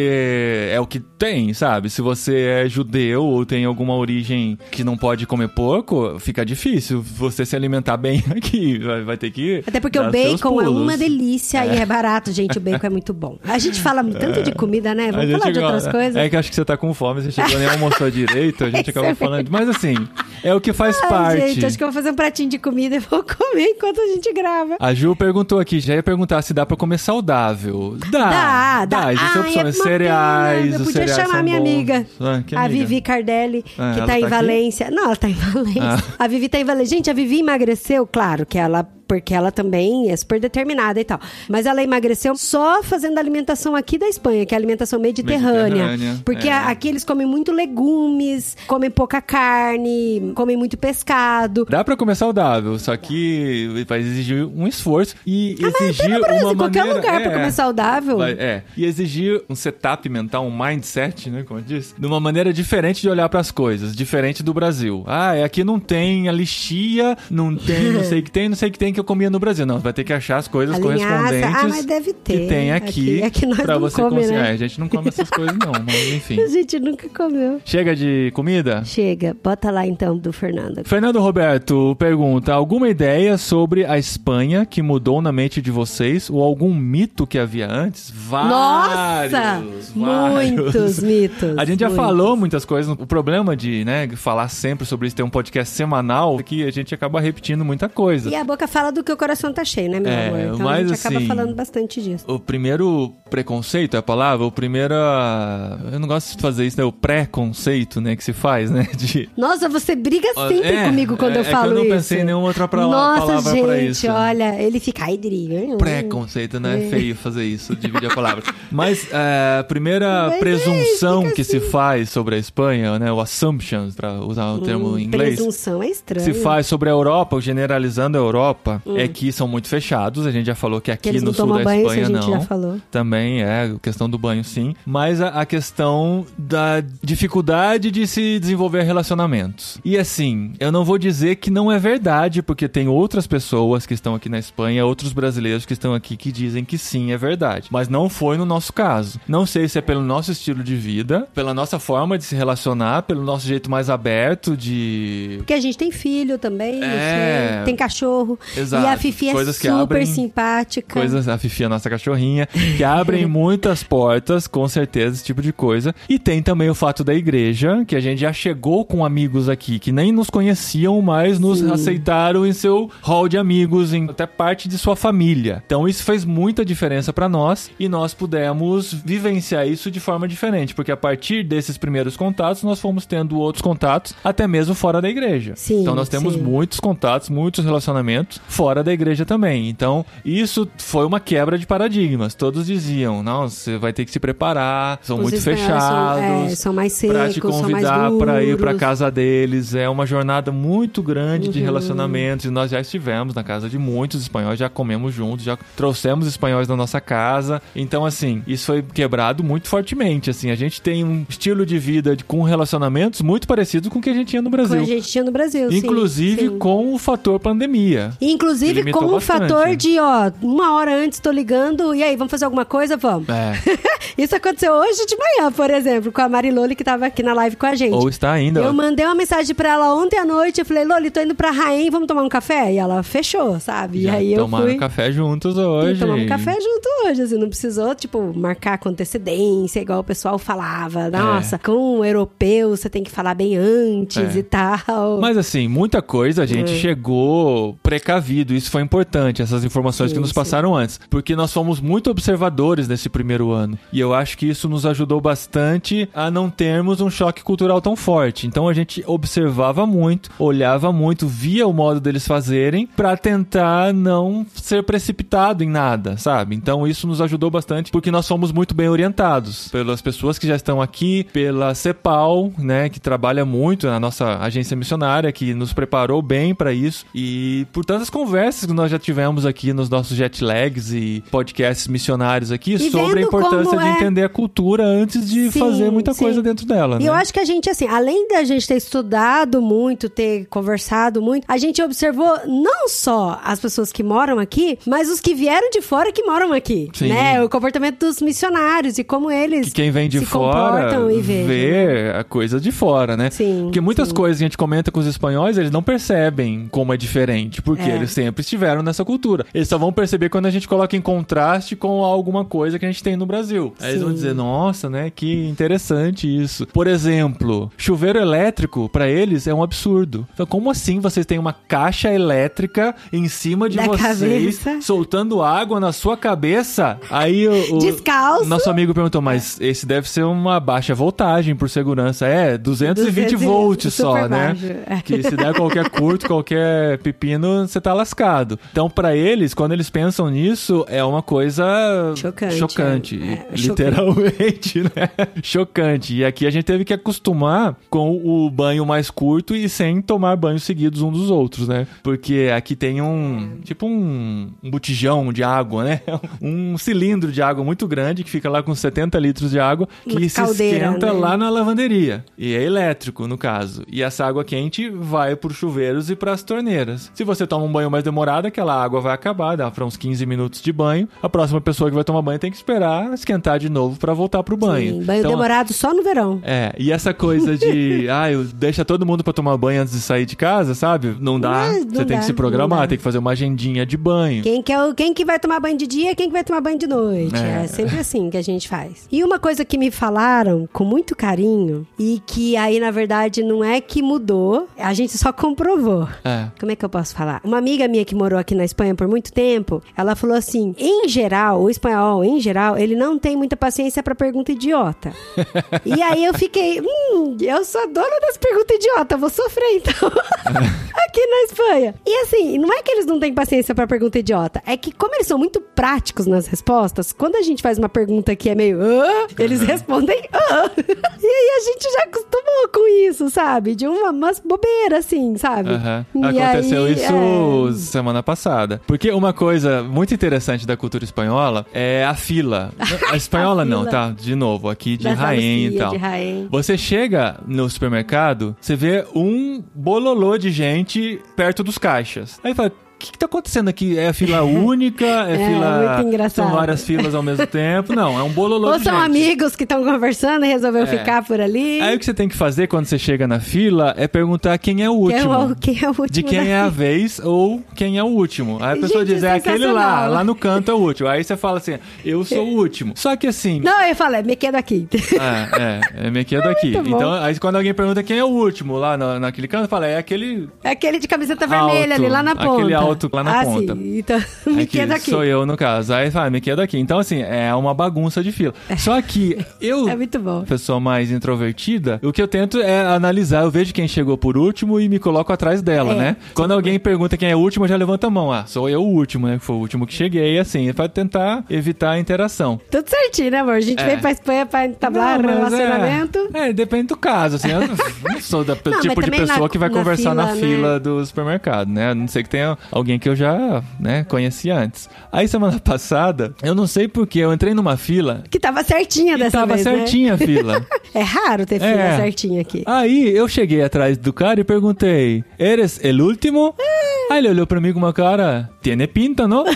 é o que tem, sabe? Se você é judeu ou tem alguma origem que não pode comer porco, fica difícil você se alimentar bem aqui. Vai, vai ter que. Até porque o bacon é uma delícia e é barato, gente. O bacon é muito bom. A gente fala tanto de comida, né? Vamos falar de outras gosta- coisas. É que acho que você tá com fome, você chegou nem almoçou direito, a gente é falando. Mas assim, é o que faz Ai, parte. gente, acho que eu vou fazer um pratinho de comida e vou comer enquanto a gente grava. A Ju perguntou aqui, já ia perguntar se dá pra comer saudável. Dá, Dá, dá. Existem Ai, opções, é uma cereais. Eu podia cereais chamar minha bons. amiga. Ah, A amiga? Vivi Cardelli, Ah, que ela tá em tá aqui? Valência. Não, ela tá em Valência. Ah. A Vivi tá em Valência. Gente, a Vivi emagreceu, claro que ela porque ela também é super determinada e tal. Mas ela emagreceu só fazendo a alimentação aqui da Espanha, que é a alimentação mediterrânea. Mediterrânea, porque é. aqui eles comem muito legumes, comem pouca carne, comem muito pescado. Dá pra comer saudável, só que vai exigir um esforço e Ah, exigir no Brasil, uma qualquer maneira... lugar pra é, comer saudável. vai- é, e exigir um setup mental, um mindset, né, como eu disse, de uma maneira diferente de olhar pras coisas, diferente do Brasil. Ah, é, aqui não tem a lixia, não tem não sei o que tem, não sei o que tem que eu comia no Brasil. Não, vai ter que achar as coisas A linhaça. correspondentes Ah, mas deve ter. que tem aqui, Aqui- pra você come, conseguir. né? É, a gente não come essas coisas não, mas enfim. A gente nunca comeu. Chega de comida? Chega, bota lá então do Fernando. Fernando Roberto pergunta: alguma ideia sobre a Espanha que mudou na mente de vocês ou algum mito que havia antes? Vários, Nossa! vários. Muitos mitos. A gente já muitos. falou muitas coisas. O problema de, né, falar sempre sobre isso, ter um podcast semanal, é que a gente acaba repetindo muita coisa. E a boca fala do que o coração tá cheio, né, meu É, amor? Então a mas gente acaba assim, falando bastante disso. O primeiro preconceito é a palavra, o primeiro. Eu não gosto de fazer isso, né? O pré-conceito, né? Que se faz, né? De, Nossa, você briga sempre É, comigo quando é- eu é que falo eu não isso. pensei em nenhuma outra pra- Nossa, palavra gente, pra isso. olha, ele fica... Ai, hum. Preconceito, né? É feio fazer isso, dividir a palavra. Mas é, a primeira Mas é, presunção que se assim. faz sobre a Espanha, né? O assumptions, pra usar o termo Hum, em inglês. Presunção é estranho. Se faz sobre a Europa, generalizando a Europa, Itália é que são muito fechados. A gente já falou que aqui Que no sul da banho, Espanha a gente não. já falou. Também é a questão do banho, sim. Mas a, a questão da dificuldade de se desenvolver relacionamentos. E assim, eu não vou dizer que não é verdade, porque tem outras pessoas que estão aqui na Espanha, outros brasileiros que estão aqui que dizem que sim, é verdade. Mas não foi no nosso caso. Não sei se é pelo nosso estilo de vida, pela nossa forma de se relacionar, pelo nosso jeito mais aberto de. Porque a gente tem filho também, É. tem cachorro. Exato. E a Fifi é Coisas super abrem- simpática. Coisas, a Fifi, a nossa cachorrinha, que abrem muitas portas, com certeza, esse tipo de coisa. E tem também o fato da igreja, que a gente já chegou com amigos aqui que nem nos conheciam, mas nos Sim. aceitaram em seu hall de amigos, em até parte de sua família. Então isso fez muita diferença pra nós e nós pudemos vivenciar isso de forma diferente, porque a partir desses primeiros contatos nós fomos tendo outros contatos, até mesmo fora da igreja. Sim, então nós temos sim. muitos contatos, muitos relacionamentos fora da igreja também. Então, isso foi uma quebra de paradigmas. Todos diziam: não, você vai ter que se preparar, são Os muito espanhóis fechados. São, é, são mais Pra secos, te são mais convidar pra ir pra casa deles. É uma jornada muito grande Uhum. de relacionamentos. E nós já estivemos na casa de muitos espanhóis, já comemos juntos, já trouxemos espanhóis da nossa casa. Então, assim, isso foi quebrado muito fortemente. Assim, a gente tem um estilo de vida de- com relacionamentos muito parecido com o que a gente tinha no Brasil. a gente tinha no Brasil, sim, Inclusive sim. com o fator pandemia. Inclusive limitou com o bastante. fator de, ó, uma hora antes tô ligando, e aí, vamos fazer alguma coisa? Vamos. É. Isso aconteceu hoje de manhã, por exemplo, com a Mariloli que tava aqui na live com a gente. Ou está ainda. Eu mandei uma mensagem pra ela ontem à noite, eu falei, Loli, tô indo pra Raém, vamos tomar um café? E ela fechou, sabe? Já e aí eu tomaram fui... café juntos E hoje. tomamos um café junto hoje, assim, não precisou, tipo, marcar com antecedência, igual o pessoal falava. Nossa, com um europeu você tem que falar bem antes É. e tal. Mas assim, muita coisa a gente É. chegou precavido. Isso foi importante, essas informações Sim, que nos sim. passaram antes. Porque nós fomos muito observadores nesse primeiro ano. E eu acho que isso nos ajudou bastante a não termos um choque cultural tão forte. Então a gente observava muito, olhava muito, via o modo deles fazerem pra tentar não ser precipitado em nada, sabe? Então isso nos ajudou bastante porque nós fomos muito bem orientados pelas pessoas que já estão aqui, pela CEPAL, né, que trabalha muito na nossa agência missionária, que nos preparou bem pra isso e por tantas conversas que nós já tivemos aqui nos nossos jet lags e podcasts missionários aqui sobre a importância de é- entender a cultura antes de Sim, fazer muita sim. coisa dentro dela, E né? eu acho que a gente, assim, além da gente ter estudado muito, ter conversado muito, a gente observou não só as pessoas que moram aqui, mas os que vieram de fora que moram aqui. Sim. Né? O comportamento dos missionários e como eles que quem vem de se fora comportam e né? vê a coisa de fora, né? Sim, Porque muitas coisas que a gente comenta com os espanhóis, eles não percebem como é diferente, porque É. eles sempre estiveram nessa cultura. Eles só vão perceber quando a gente coloca em contraste com alguma coisa que a gente tem no Brasil. Aí eles vão dizer, nossa, né? Que interessante isso. Por exemplo, chuveiro elétrico, pra eles, é um absurdo. Então, como assim vocês têm uma caixa elétrica em cima de Da vocês, cabeça. soltando água na sua cabeça? Aí o, o Descalço. nosso amigo perguntou, mas esse deve ser uma baixa voltagem por segurança. É, 220 200 volts só, né? baixo. É. Que se der qualquer curto, qualquer pepino, você tá lascado. Então, pra eles, quando eles pensam nisso, é uma coisa Chocante, chocante, é. É, literalmente, né? Chocante. E aqui a gente teve que acostumar com o banho mais curto e sem tomar banhos seguidos um dos outros, né? Porque aqui tem um, tipo um, um botijão de água, né? Um cilindro de água muito grande que fica lá com 70 litros de água que Uma se caldeira, esquenta né? lá na lavanderia. E é elétrico, no caso. E essa água quente vai por chuveiros e pras torneiras. Se você toma um banho mais demorado, aquela água vai acabar, dá pra uns 15 minutos de banho. A próxima pessoa que vai tomar banho tem que esperar esquentar de novo pra voltar pro banho. Sim, banho Então, demorado só no verão. é, e essa coisa de, ah, eu deixa todo mundo pra tomar banho antes de sair de casa, sabe? Não dá. Mas não Você tem dá, que se não programar, tem que fazer uma agendinha de banho. Quem que, é quem que vai tomar banho de dia, quem que vai tomar banho de noite. É. É. sempre assim que a gente faz. E uma coisa que me falaram com muito carinho, e que aí, na verdade, não é que mudou, a gente só comprovou. É. Como é que eu posso falar? Uma amiga minha que morou aqui na Espanha por muito tempo, ela falou assim: em geral, o espanhol, em geral, ele não tem muita paciência pra pergunta idiota. e aí eu fiquei, hum, eu sou a dona das perguntas idiota, vou sofrer então. aqui na Espanha. E assim, não é que eles não têm paciência pra pergunta idiota, é que como eles são muito práticos nas respostas, quando a gente faz uma pergunta que é meio, "Hã?", eles respondem, "Hã". e aí a gente já acostumou com isso, sabe? De uma, umas bobeiras assim, sabe? E Aconteceu aí, isso é. Semana passada. Porque uma coisa muito interessante da cultura espanhola é a fila. A espanhola A não, tá? De novo, aqui de Raém e tal. de Jaén. Você chega no supermercado, você vê um bololô de gente perto dos caixas. Aí fala. O que, que tá acontecendo aqui? É fila única? É, É, fila. muito engraçado. São várias filas ao mesmo tempo? Não, é um bololô Ou são gente. amigos que estão conversando e resolveu É. ficar por ali. Aí o que você tem que fazer quando você chega na fila é perguntar quem é o Quem é último. o- quem é o último de quem é a vez ou quem é o último. Aí a pessoa Gente, diz, é aquele lá, lá no canto é o último. Aí você fala assim, eu sou o último. Só que assim. Não, eu falei, me quedo aqui. É, é, é meio que é daqui. Muito bom. Então, aí quando alguém pergunta quem é o último lá na, naquele canto, fala, é aquele. É aquele de camiseta vermelha Alto, ali lá na ponta. aquele alto lá na ah, ponta. Sim. Então, me é que quedo aqui. Sou eu, no caso. Aí fala, me quedo aqui. Então, assim, é uma bagunça de fila. Só que eu. É muito bom. pessoa mais introvertida, o que eu tento é analisar, eu vejo quem chegou por último e me coloco atrás dela, É. né? Quando alguém pergunta quem é o último, eu já levanto a mão. Ah, sou eu o último, né? Que foi o último que cheguei, assim, é pra tentar evitar a interação. Tudo certinho, né, amor? A gente É. veio pra Espanha pra entablar Não, relacionamento. É, é, depende do caso, assim. Eu não, sou da mas tipo de pessoa na- que vai na conversar na fila, né? fila do supermercado, né? A não sei que tenha alguém que eu já, né, conheci antes. Aí semana passada, eu não sei porque eu entrei numa fila Que tava certinha dessa tava vez, né? certinha a fila. É raro ter fila É. certinha aqui. Aí eu cheguei atrás do cara e perguntei: Eres el último? Aí ele olhou pra mim com uma cara: Tiene pinta, não?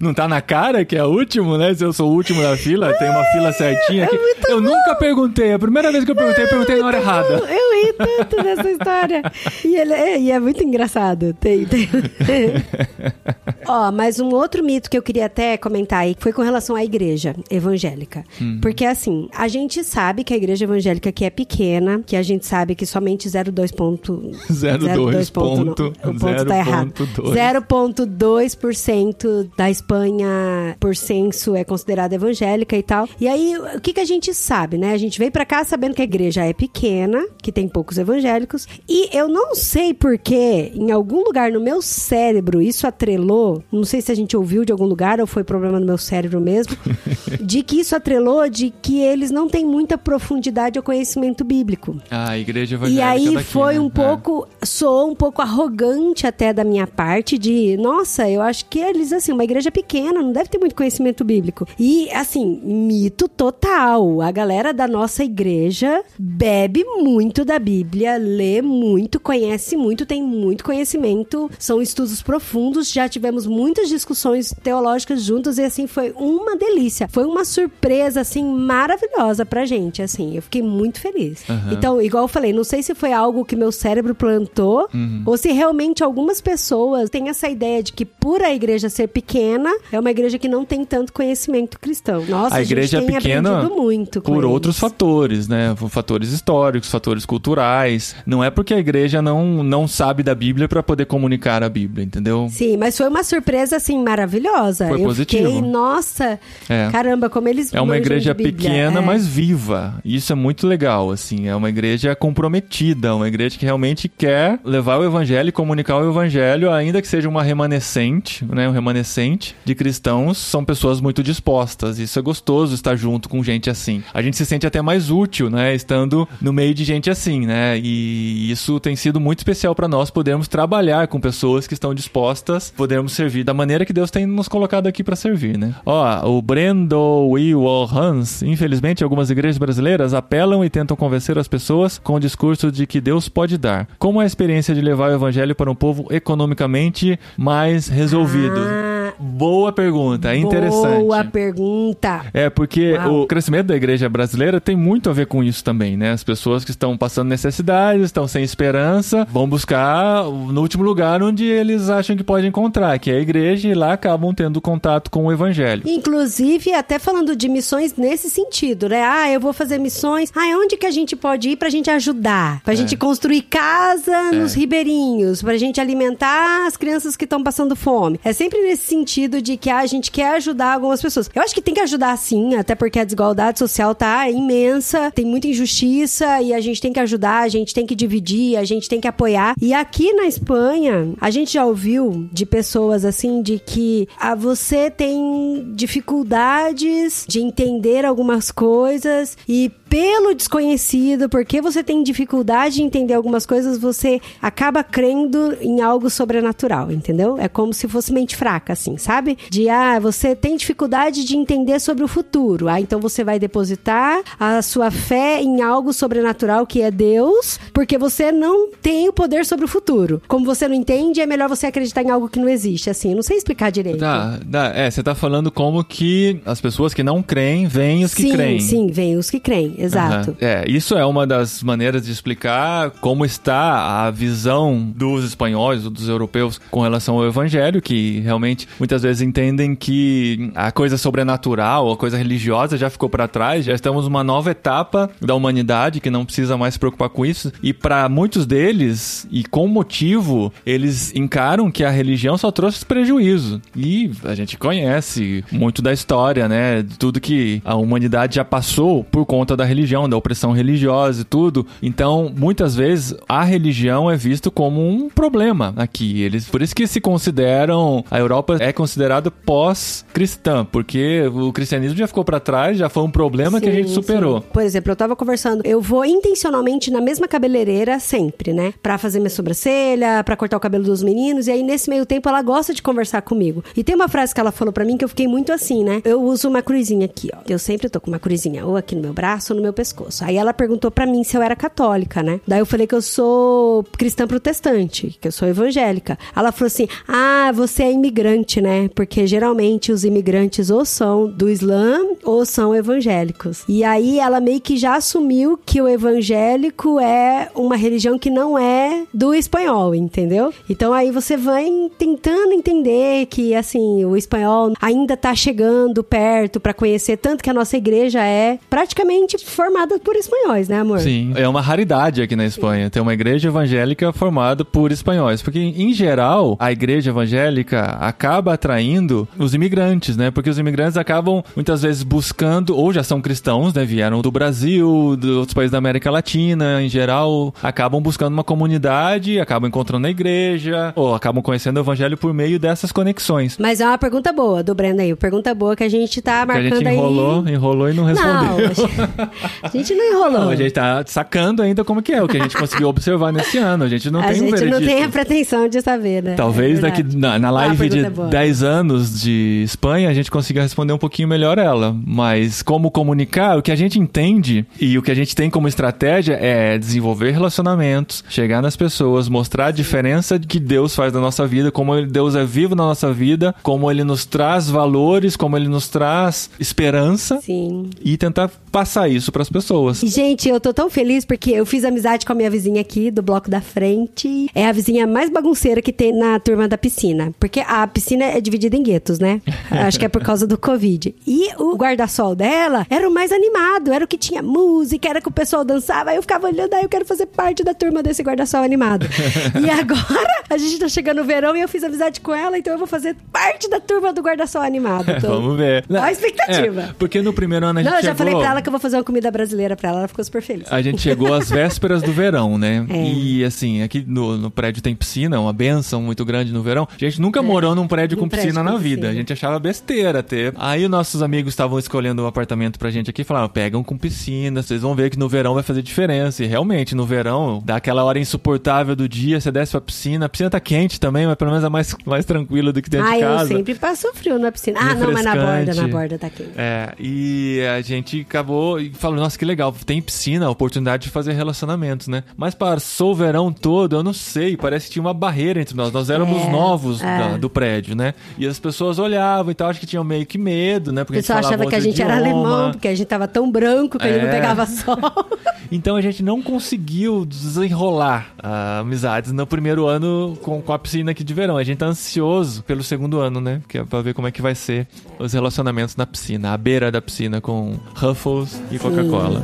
Não tá na cara que é o último, né? Se eu sou o último da fila, tem uma fila certinha aqui. eu nunca perguntei. A primeira vez que eu perguntei, eu perguntei na hora errada. Eu ri tanto dessa história. E, ele, é, e é muito engraçado. Tem, tem. Ó, mas um outro mito que eu queria até comentar aí foi com relação à igreja evangélica. Hum. Porque assim, a gente sabe que a igreja evangélica aqui é pequena, que a gente sabe que somente 0,2 ponto... 0,2 ponto, O ponto tá errado. 0,2. 0,2% da Espanha, por censo, é considerada evangélica e tal. E aí, o que, que a gente sabe, né? A gente veio pra cá sabendo que a igreja é pequena, que tem poucos evangélicos. E eu não sei porquê, em algum lugar no meu cérebro, isso atrelou. Não sei se a gente ouviu de algum lugar ou foi problema no meu cérebro mesmo. de que isso atrelou de que eles não têm muita profundidade ao conhecimento bíblico. Ah, a igreja E evangélica aí daqui, foi né? um É. pouco, soou um pouco arrogante até da minha parte de, nossa, eu acho que eles, assim, uma igreja pequena, não deve ter muito conhecimento bíblico. E, assim, mito total. A galera da nossa igreja bebe muito da Bíblia, lê muito, conhece muito, tem muito conhecimento, são estudos profundos, já tivemos muitas discussões teológicas juntos e, assim, foi uma delícia. Foi uma surpresa, assim, maravilhosa pra gente, assim. Eu fiquei muito feliz. Aham. Então, igual eu falei, não sei se foi algo que meu cérebro plantou Uhum. ou se realmente algumas pessoas têm essa ideia de que por a igreja ser pequena, é uma igreja que não tem tanto conhecimento cristão. Nossa, a igreja gente é tem pequena aprendido muito por eles. outros fatores, né? Fatores históricos, fatores culturais. Não é porque a igreja não, não sabe da Bíblia pra poder comunicar a Bíblia, entendeu? Sim, mas foi uma surpresa, assim, maravilhosa. Foi eu positivo. fiquei, nossa, É. caramba, como eles É uma igreja pequena, É. mas viva. Isso é muito legal, assim. É uma igreja comprometida, uma igreja que realmente quer levar o evangelho e comunicar o evangelho, ainda que seja uma remanescente, né? Um remanescente de cristãos, são pessoas muito dispostas. Isso é gostoso estar junto com gente assim. A gente se sente até mais útil, né? Estando no meio de gente assim, né? E isso tem sido muito especial para nós podermos trabalhar com pessoas que estão dispostas, podermos servir da maneira que Deus tem nos colocado aqui para servir, né? Ó, o Brendo Will Hans, infelizmente algumas igrejas brasileiras apelam e tentam convencer as pessoas com o discurso de que Deus pode dar. Como a experiência de levar o evangelho para um povo economicamente mais resolvido? Boa pergunta, é interessante. Boa pergunta. É, porque Uau. o crescimento da igreja brasileira tem muito a ver com isso também, né? As pessoas que estão passando necessidades, estão sem esperança, vão buscar no último lugar onde eles acham que podem encontrar, que é a igreja, e lá acabam tendo contato com o evangelho. Inclusive, até falando de missões nesse sentido, né? Ah, eu vou fazer missões. Ah, onde que a gente pode ir pra gente ajudar? Pra gente construir casa nos ribeirinhos, pra gente alimentar as crianças que estão passando fome. É sempre nesse sentido de que ah, a gente quer ajudar algumas pessoas. Eu acho que tem que ajudar sim, até porque a desigualdade social tá imensa, tem muita injustiça e a gente tem que ajudar, a gente tem que dividir, a gente tem que apoiar. E aqui na Espanha, a gente já ouviu de pessoas assim de que ah, você tem dificuldades de entender algumas coisas e pelo desconhecido, porque você tem dificuldade de entender algumas coisas, você acaba crendo em algo sobrenatural, entendeu? É como se fosse mente fraca, assim, sabe? De, ah, você tem dificuldade de entender sobre o futuro. Ah, então você vai depositar a sua fé em algo sobrenatural que é Deus, porque você não tem o poder sobre o futuro. Como você não entende, é melhor você acreditar em algo que não existe, assim. Eu não sei explicar direito. Tá, tá, é, você tá falando como que as pessoas que não creem veem os que sim, creem. sim, vem os que creem, exato. Aham. É, isso é uma das maneiras de explicar como está a visão dos espanhóis ou dos europeus com relação ao evangelho, que realmente muitas vezes entendem que a coisa sobrenatural, a coisa religiosa já ficou para trás, já estamos numa nova etapa da humanidade que não precisa mais se preocupar com isso. E para muitos deles, e com motivo, eles encaram que a religião só trouxe prejuízo. E a gente conhece muito da história, né? Tudo que a humanidade já passou por conta da religião, da opressão religiosa e tudo. Então, muitas vezes, a religião é visto como um problema aqui. Eles, por isso que se consideram. A Europa é considerada pós-cristã, porque o cristianismo já ficou para trás, já foi um problema que a Sim, gente superou. sim. Por exemplo, eu tava conversando, eu vou intencionalmente na mesma cabeleireira sempre, né? Pra fazer minha sobrancelha, pra cortar o cabelo dos meninos, e aí nesse meio tempo ela gosta de conversar comigo. E tem uma frase que ela falou pra mim que eu fiquei muito assim, né? Eu uso uma cruzinha aqui, ó. Eu sempre tô com uma cruzinha ou aqui no meu braço no meu pescoço. Aí ela perguntou pra mim se eu era católica, né? Daí eu falei que eu sou cristã protestante, que eu sou evangélica. Ela falou assim: "Ah, você é imigrante, né? Porque geralmente os imigrantes ou são do Islã ou são evangélicos". E aí ela meio que já assumiu que o evangélico é uma religião que não é do espanhol, entendeu? Então aí você vai tentando entender que assim, o espanhol ainda tá chegando perto pra conhecer tanto que a nossa igreja é praticamente formada por espanhóis, né, amor? Sim, é uma raridade aqui na Espanha ter uma igreja evangélica formada por espanhóis, porque em geral a igreja evangélica acaba atraindo os imigrantes, né? Porque os imigrantes acabam muitas vezes buscando ou já são cristãos, né? Vieram do Brasil, de outros países da América Latina, em geral, acabam buscando uma comunidade, acabam encontrando na igreja ou acabam conhecendo o evangelho por meio dessas conexões. Mas é uma pergunta boa do Breno aí, pergunta boa que a gente tá Que a marcando gente aí. enrolou, enrolou e não Não, respondeu. a gente- a gente não enrolou. Não, a gente tá sacando ainda como que é, o que a gente conseguiu observar nesse ano. A gente não a tem um gente veredito. não tem a pretensão de saber, né? Talvez É daqui na, na Ah, live de pergunta é boa. 10 anos de Espanha a gente consiga responder um pouquinho melhor ela. Mas como comunicar, o que a gente entende e o que a gente tem como estratégia é desenvolver relacionamentos, chegar nas pessoas, mostrar a diferença que Deus faz na nossa vida, como Deus é vivo na nossa vida, como ele nos traz valores, como ele nos traz esperança Sim. e tentar passar isso para as pessoas. Gente, eu tô tão feliz porque eu fiz amizade com a minha vizinha aqui do bloco da frente. É a vizinha mais bagunceira que tem na turma da piscina. Porque a piscina é dividida em guetos, né? Acho que é por causa do Covid. E o guarda-sol dela era o mais animado, era o que tinha música, era que o pessoal dançava. Aí eu ficava olhando, aí eu quero fazer parte da turma desse guarda-sol animado. e agora a gente tá chegando no verão e eu fiz amizade com ela, então eu vou fazer parte da turma do guarda-sol animado. Tô- Vamos ver. Ó a expectativa. É, porque no primeiro ano a gente Não, eu já chegou... falei pra ela que eu vou fazer uma comida brasileira pra ela, ela ficou super feliz. A gente chegou às vésperas do verão, né? É. E assim, aqui no, no prédio tem piscina, uma benção muito grande no verão. A gente nunca morou num prédio num com prédio piscina com na vida. piscina. A gente achava besteira ter. Aí nossos amigos estavam escolhendo um apartamento pra gente aqui e falaram: pegam com piscina, vocês vão ver que no verão vai fazer diferença. E realmente, no verão, dá aquela hora insuportável do dia, você desce pra piscina. A piscina tá quente também, mas pelo menos é mais, mais tranquila do que dentro Ah, de eu casa. sempre passo frio na piscina. Ah, não, mas na borda, na borda tá quente. É, e a gente acabou falou, nossa, que legal, tem piscina, oportunidade de fazer relacionamentos, né? Mas passou o verão todo, eu não sei, parece que tinha uma barreira entre nós. Nós éramos É, novos é. da- do prédio, né? E as pessoas olhavam e tal, acho que tinham meio que medo, né? O Porque pessoal a gente achava que a gente era idioma. alemão, porque a gente tava tão branco que a gente não É. pegava sol. Então a gente não conseguiu desenrolar ah, amizades no primeiro ano com, com a piscina aqui de verão. A gente tá ansioso pelo segundo ano, né? Que é pra ver como é que vai ser os relacionamentos na piscina, à beira da piscina com Ruffles e Coca-Cola.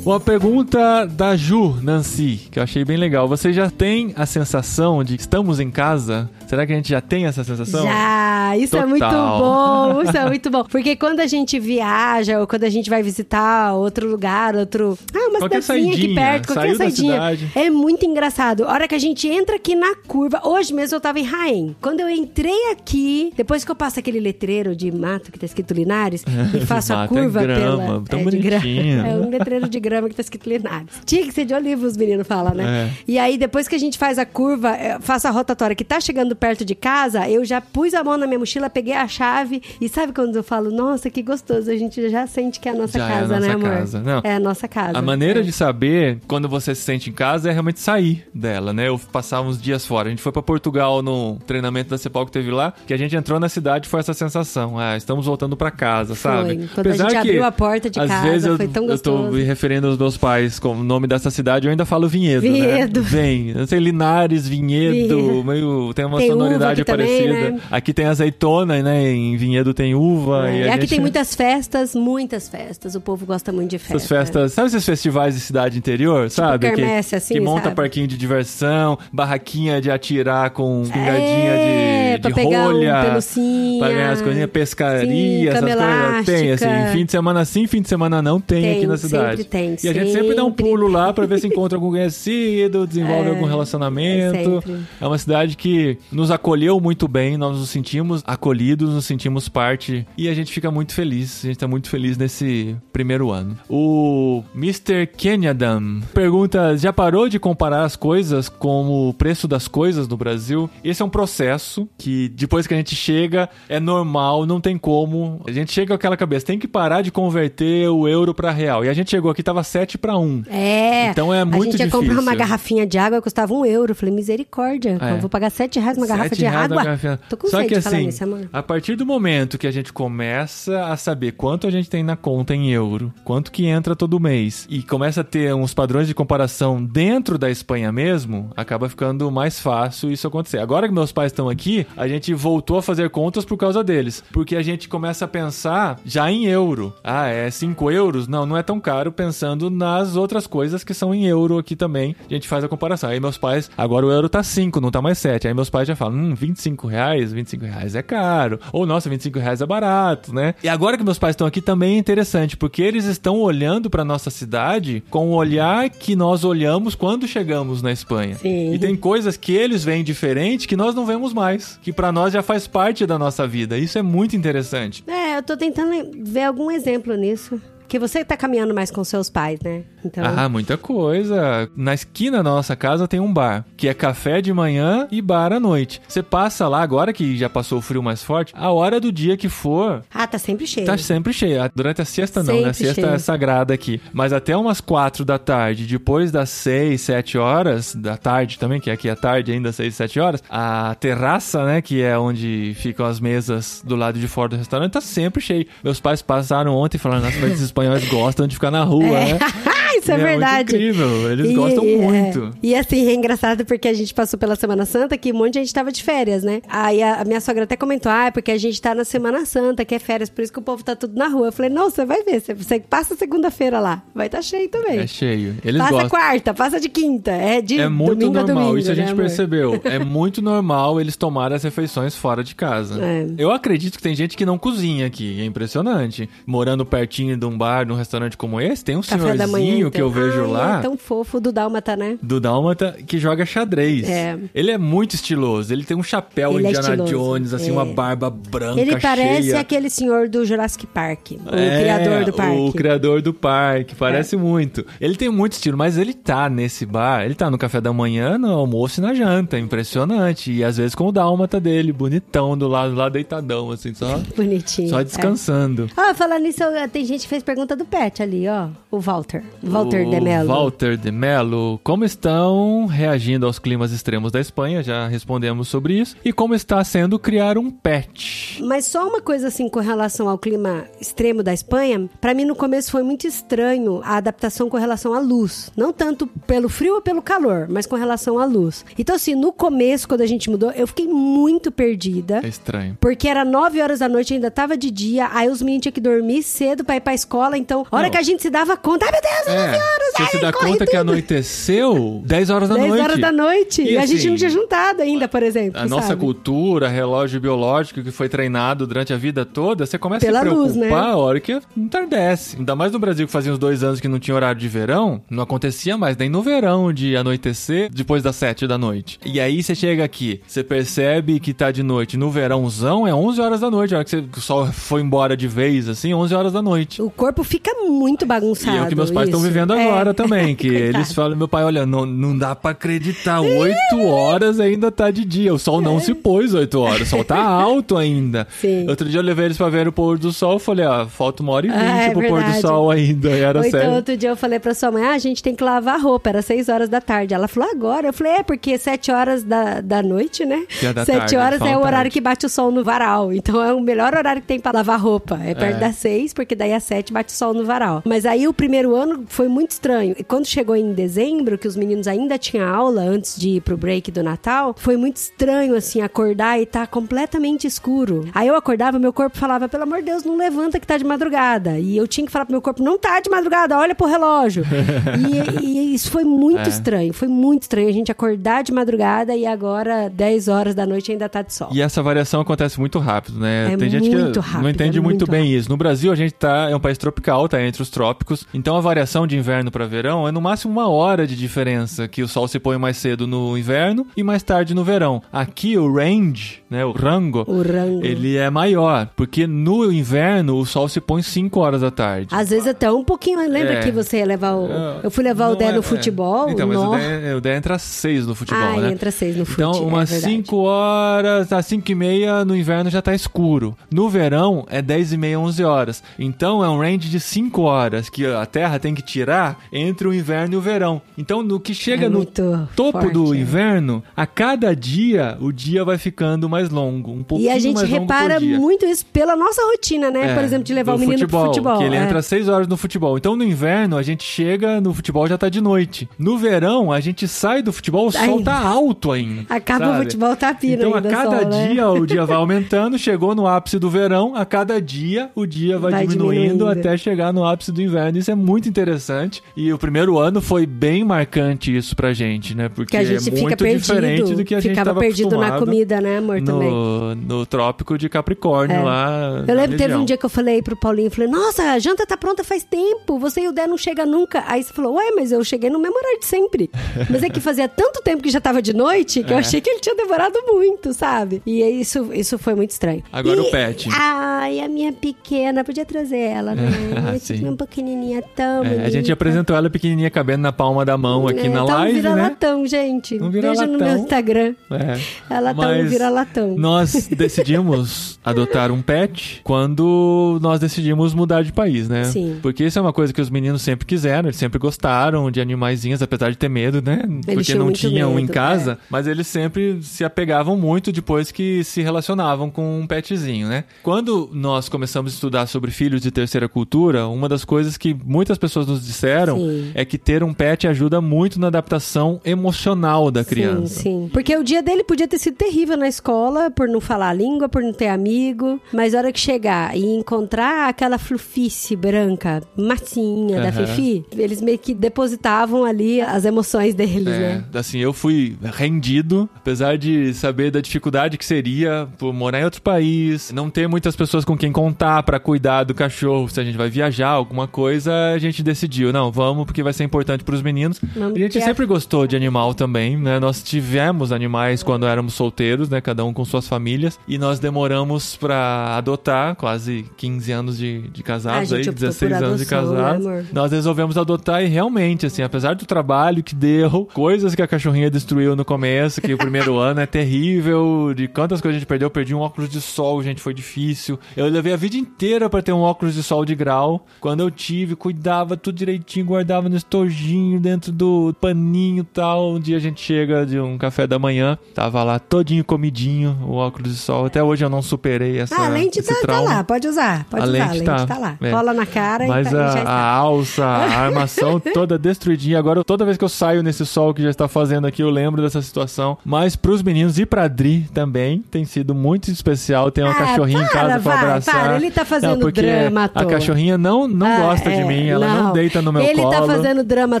Uma pergunta da Ju Nancy, que eu achei bem legal. Você já tem a sensação de que estamos em casa? Será que a gente já tem essa sensação? Já, Ah, isso é Total. muito bom, isso é muito bom. Porque quando a gente viaja ou quando a gente vai visitar outro lugar, outro. Ah, uma Qualquer cidadezinha aqui perto, qualquer saidinha. É muito engraçado. A hora que a gente entra aqui na curva, hoje mesmo eu tava em Raém. Quando eu entrei aqui, depois que eu passo aquele letreiro de mato que tá escrito Linares e faço a é curva grama, pela. tão é, de grama. bonitinho. É um letreiro de grama que tá escrito Linares. Tinha que ser de oliva, os meninos falam, né? E aí, depois que a gente faz a curva, faço a rotatória que tá chegando perto de casa, eu já pus a mão na minha mochila, peguei a chave. E sabe quando eu falo, nossa, que gostoso, a gente já sente que é a nossa Já é a casa, nossa né, amor? casa. Não. É a nossa casa. A maneira É. de saber quando você se sente em casa é realmente sair dela, né? Eu passar uns dias fora. A gente foi pra Portugal no treinamento da Cepal que teve lá, que a gente entrou na cidade foi essa sensação. Ah, estamos voltando pra casa, sabe? Quando a gente abriu a porta de às casa, vezes eu, foi tão eu tô gostoso. me referindo aos meus pais com o nome dessa cidade, eu ainda falo Vinhedo, Vinhedo. né? Vem. Eu sei, Linares, Vinhedo, Vinhedo. meio tem uma Tem sonoridade aqui também, parecida. né? Aqui tem azeitona, né? Em Vinhedo tem uva. e É, a aqui gente- tem muitas festas, muitas festas. O povo gosta muito de festa. essas festas, sabe esses festivais de cidade interior, sabe? quermesse, que, assim, que monta sabe? parquinho de diversão, barraquinha de atirar com pingadinha É, de, de pegar um rolha. pelucinha. Pra ganhar as coisinhas, pescaria, Sim, essas coisas. Tem, assim, fim de semana sim, fim de semana não, tem, Tem, aqui na sempre cidade. tem, e a gente sempre dá um sempre pulo lá pra ver se encontra algum conhecido, desenvolve É, algum relacionamento. sempre. É uma cidade que nos acolheu muito bem, nós nos sentimos acolhidos, nos sentimos parte e a gente fica muito feliz. A gente tá muito feliz nesse primeiro ano. O Mr. Kenyadam pergunta: já parou de comparar as coisas com o preço das coisas no Brasil? Esse é um processo que depois que a gente chega é normal, não tem como. A gente chega com aquela cabeça, tem que parar de converter o euro pra real. E a gente chegou aqui tava 7 para 1. É. Então é A muito gente ia comprar difícil. uma garrafinha de água, custava um euro. Eu falei, misericórdia. É. Eu vou pagar sete reais uma garrafa de água. garrafinha. Tô com Só que assim, nisso, amor. a partir do momento que a gente começa a saber quanto a gente tem na conta em euro, quanto que entra todo mês, e começa a ter uns padrões de comparação dentro da Espanha mesmo, acaba ficando mais fácil isso acontecer. Agora que meus pais estão aqui, a gente voltou a fazer contas por causa deles, porque a gente começa a pensar já em euro. Ah, é 5 euros? Não, não é tão caro pensando nas outras coisas que são em euro aqui também. A gente faz a comparação. Aí meus pais, agora o euro tá 5, não tá mais 7. Aí meus pais já falam, hum, 25 reais? 25 reais é caro. Ou, nossa, 25 reais é barato, né? E agora que meus pais estão aqui também é interessante, porque eles estão olhando pra nossa cidade com o olhar que nós olhamos quando chegamos na Espanha. Sim. E tem coisas que eles veem diferente que nós não vemos mais, que pra nós já faz parte da nossa vida. Isso é muito interessante. É, eu tô tentando ver algum exemplo nisso. Porque você tá caminhando mais com seus pais, né? Então. Ah, muita coisa. Na esquina da nossa casa tem um bar, que é café de manhã e bar à noite. Você passa lá, agora que já passou o frio mais forte, a hora do dia que for, Ah, tá sempre cheio. Tá sempre cheio. Ah, Durante a sexta não, né? A Sempre sexta cheio. é sagrada aqui. Mas até umas quatro da tarde, depois das seis, sete horas da tarde também, que aqui é tarde ainda, seis, sete horas, a terraça, né, que é onde ficam as mesas do lado de fora do restaurante, tá sempre cheio. Meus pais passaram ontem e falaram, nossa, mas espanhóis gostam de ficar na rua, né? Isso é, E muito verdade. incrível, eles E- gostam é. muito. E assim, é engraçado porque a gente passou pela Semana Santa que um monte de gente tava de férias, né? Aí a, a minha sogra até comentou: ah, é porque a gente tá na Semana Santa, que é férias, por isso que o povo tá tudo na rua. Eu falei: não, você vai ver, você, passa segunda-feira lá, vai estar tá cheio também. É cheio. Eles passa gostam. quarta, passa de quinta. É de É muito domingo normal, domingo, isso a né, gente amor? percebeu. É muito normal eles tomarem as refeições fora de casa. É. Eu acredito que tem gente que não cozinha aqui, é impressionante. Morando pertinho de um bar, num restaurante como esse, tem um Café da manhã. senhorzinho que eu então. vejo Ai, lá. É tão fofo do Dálmata, né? Do Dálmata que joga xadrez. É. Ele é muito estiloso. Ele tem um chapéu Ele é Indiana estiloso, Jones, assim, é. uma barba branca, Ele parece cheia. aquele senhor do Jurassic Park, o É, criador do parque. É. O criador do parque, parece muito. Ele tem muito estilo, mas ele tá nesse bar, ele tá no café da manhã, no almoço e na janta. Impressionante. E às vezes com o dálmata dele, bonitão, do lado lá, deitadão, assim, só, Bonitinho. só é. descansando. Ah, falar nisso, tem gente que fez pergunta do pet ali, ó. O Walter. Walter o de Mello. Walter de Mello, como estão reagindo aos climas extremos da Espanha? Já respondemos sobre isso. E como está sendo criar um pet? Mas só uma coisa assim com relação ao clima extremo da Espanha, pra mim no começo foi muito estranho a adaptação com relação à luz, não tanto pelo frio ou pelo calor, mas com relação à luz. Então assim, no começo quando a gente mudou, eu fiquei muito perdida. É estranho. Porque era 9 horas da noite, ainda tava de dia, aí os meninos tinham que dormir cedo pra ir pra escola, então, a hora Não. que a gente se dava conta, ai meu Deus, É, horas, Você ai, se dá conta que tudo. anoiteceu 10 horas da 10 noite. horas da noite. E E, a gente assim, não tinha juntado ainda, por exemplo. A nossa sabe? cultura, relógio biológico que foi treinado durante a vida toda, você começa Pela a se luz, preocupar né? a hora que entardece. Ainda mais no Brasil que fazia uns dois anos que não tinha horário de verão, não acontecia mais nem no verão de anoitecer depois das sete da noite. E aí você chega aqui, você percebe que tá de noite. No verãozão é 11 horas da noite, a hora que, você- que o sol foi embora de vez, assim, 11 horas da noite. O corpo fica muito bagunçado. E é o que meus pais estão vivendo É. agora também, que eles falam, meu pai, olha, não, não dá pra acreditar, oito horas ainda tá de dia, o sol não se pôs oito horas, o sol tá alto ainda. Sim. Outro dia eu levei eles pra ver o pôr do sol, falei, ó, falta uma hora e vinte Ah, é pro pôr do sol ainda, e era Ou então, sério. outro dia eu falei pra sua mãe, ah, a gente tem que lavar a roupa, era 6 horas da tarde. Ela falou, agora? Eu falei, é, porque 7 horas da, da noite, né? É da 7 tarde, horas é o horário tarde. que bate o sol no varal. Então é o melhor horário que tem pra lavar roupa. É perto É. das 6, porque daí às 7 bate o sol no varal. Mas aí o primeiro ano foi muito estranho. E quando chegou em dezembro, que os meninos ainda tinham aula antes de ir pro break do Natal, foi muito estranho, assim, acordar e tá completamente escuro. Aí eu acordava, meu corpo falava, pelo amor de Deus, não levanta que tá de madrugada. E eu tinha que falar pro meu corpo, não tá de madrugada, olha pro relógio. e, e isso foi muito É. estranho, foi muito estranho a gente acordar de madrugada e agora 10 horas da noite ainda tá de sol. E essa variação acontece muito rápido, né? É Tem gente muito que rápido, não entende é muito muito bem rápido. isso. No Brasil, a gente tá, é um país tropical, tá entre os trópicos. Então a variação de inverno para verão é no máximo uma hora de diferença, que o sol se põe mais cedo no inverno e mais tarde no verão. Aqui o range, né, o rango, O rango. ele é maior, porque no inverno o sol se põe 5 horas da tarde. Às vezes até um pouquinho. Lembra É. que você ia levar o. Eu fui levar o Dé é- no é. futebol? Então, mas o. Dé, o Dé entra às 6 no futebol, Ah, né? entra seis no Então, fute, é umas verdade. 5 horas, às 5 e meia no inverno já tá escuro. No verão é 10 e meia, 11 horas. Então é um range de 5 horas que a Terra tem que tirar entre o inverno e o verão. Então, no que chega É no topo forte, do inverno, a cada dia o dia vai ficando mais longo. Um pouquinho E a gente mais longo repara muito isso pela nossa rotina, né? É, Por exemplo, de levar o menino futebol, pro futebol. Que ele é. entra às 6 horas no futebol. Então no inverno a gente chega no futebol já tá de noite. No verão a gente sai do futebol, o sol Ainda. tá alto ainda. Acaba sabe? o futebol tá pino Então a ainda, cada sol, né? dia o dia vai aumentando, chegou no ápice do verão, a cada dia o dia vai, Vai diminuindo, diminuindo. até chegar no ápice do inverno. Isso é muito interessante. E o primeiro ano foi bem marcante isso pra gente, né? Porque Que a gente é muito perdido. diferente do que a gente ficava perdido na comida, né, amor? Também. no, no trópico de Capricórnio É. lá. Eu lembro, teve um dia que eu falei pro Paulinho, falei, nossa, a janta tá pronta faz tempo, você e o Dé não chega nunca. Aí você falou, ué, mas eu cheguei no mesmo horário de sempre. mas é que fazia tanto tempo que já tava de noite que eu É. achei que ele tinha demorado muito, sabe? E aí isso, isso foi muito estranho. Agora E- o pet. Ai, a minha pequena, podia trazer ela, né? Ah, sim. minha pequenininha tão É, a gente apresentou ela pequenininha cabendo na palma da mão aqui É, na tá um live, né? vira-latão, gente. Um Veja no meu Instagram. É. Ela tá um Mas vira-latão. Nós decidimos adotar um pet quando nós decidimos mudar de país, né? Sim. Porque isso é uma coisa que os meninos sempre quiseram, eles sempre gostaram de animaizinhos, apesar de ter medo, né? Porque tinham não tinham em medo, casa, é. mas eles sempre se apegavam muito depois que se relacionavam com um petzinho, né? Quando nós começamos a estudar sobre filhos de terceira cultura, uma das coisas que muitas pessoas nos disseram Sim. é que ter um pet ajuda muito na adaptação emocional da criança. Sim, sim. Porque o dia dele podia ter sido terrível na escola, por não falar a língua, por não ter amigo. Mas a hora que chegar e encontrar aquela flufice branca, massinha da Aham. Fifi, eles meio que depositavam ali as emoções deles, É, né? assim, eu fui rendido, apesar de saber da dificuldade que seria por morar em outro país, não ter muitas pessoas com quem contar pra cuidar do cachorro, se a gente vai viajar, alguma coisa, a gente decidiu, não, vamos porque vai ser importante pros meninos. Vamos a gente a- sempre gostou de animal também, né? Nós tivemos animais quando éramos solteiros, né, cada um com suas famílias, e nós demoramos pra adotar, quase 15 anos de, de casados aí, gente optou 16 por anos de adoção, né, casados. amor? Nós resolvemos adotar e realmente, assim, apesar do trabalho que deu, coisas que a cachorrinha destruiu no começo, que o primeiro ano é terrível, de quantas coisas a gente perdeu, eu perdi um óculos de sol, gente, foi difícil. Eu levei a vida inteira pra ter um óculos de sol de grau. Quando eu tive, cuidava tudo direitinho, guardava no estojinho, dentro do paninho e tal. Um dia a gente chega de um café da manhã, tava lá todinho comidinho, o óculos de sol. Até hoje eu não superei essa Ah, a lente tá, tá lá, pode usar, pode A usar, lente a lente tá. tá, lá. É. Cola na cara Mas e, tá, a, a alça, a armação toda destruidinha. Agora, toda vez que eu saio nesse sol que já está fazendo aqui, eu lembro dessa situação. Mas pros meninos e pra Dri também, tem sido muito especial. Tem uma Ah, cachorrinha em para, casa pra vai, abraçar. para, ele tá fazendo não, drama à A toa. Cachorrinha não, não Ah, gosta de é, mim, ela não, não. deita no meu ele colo. tá fazendo drama à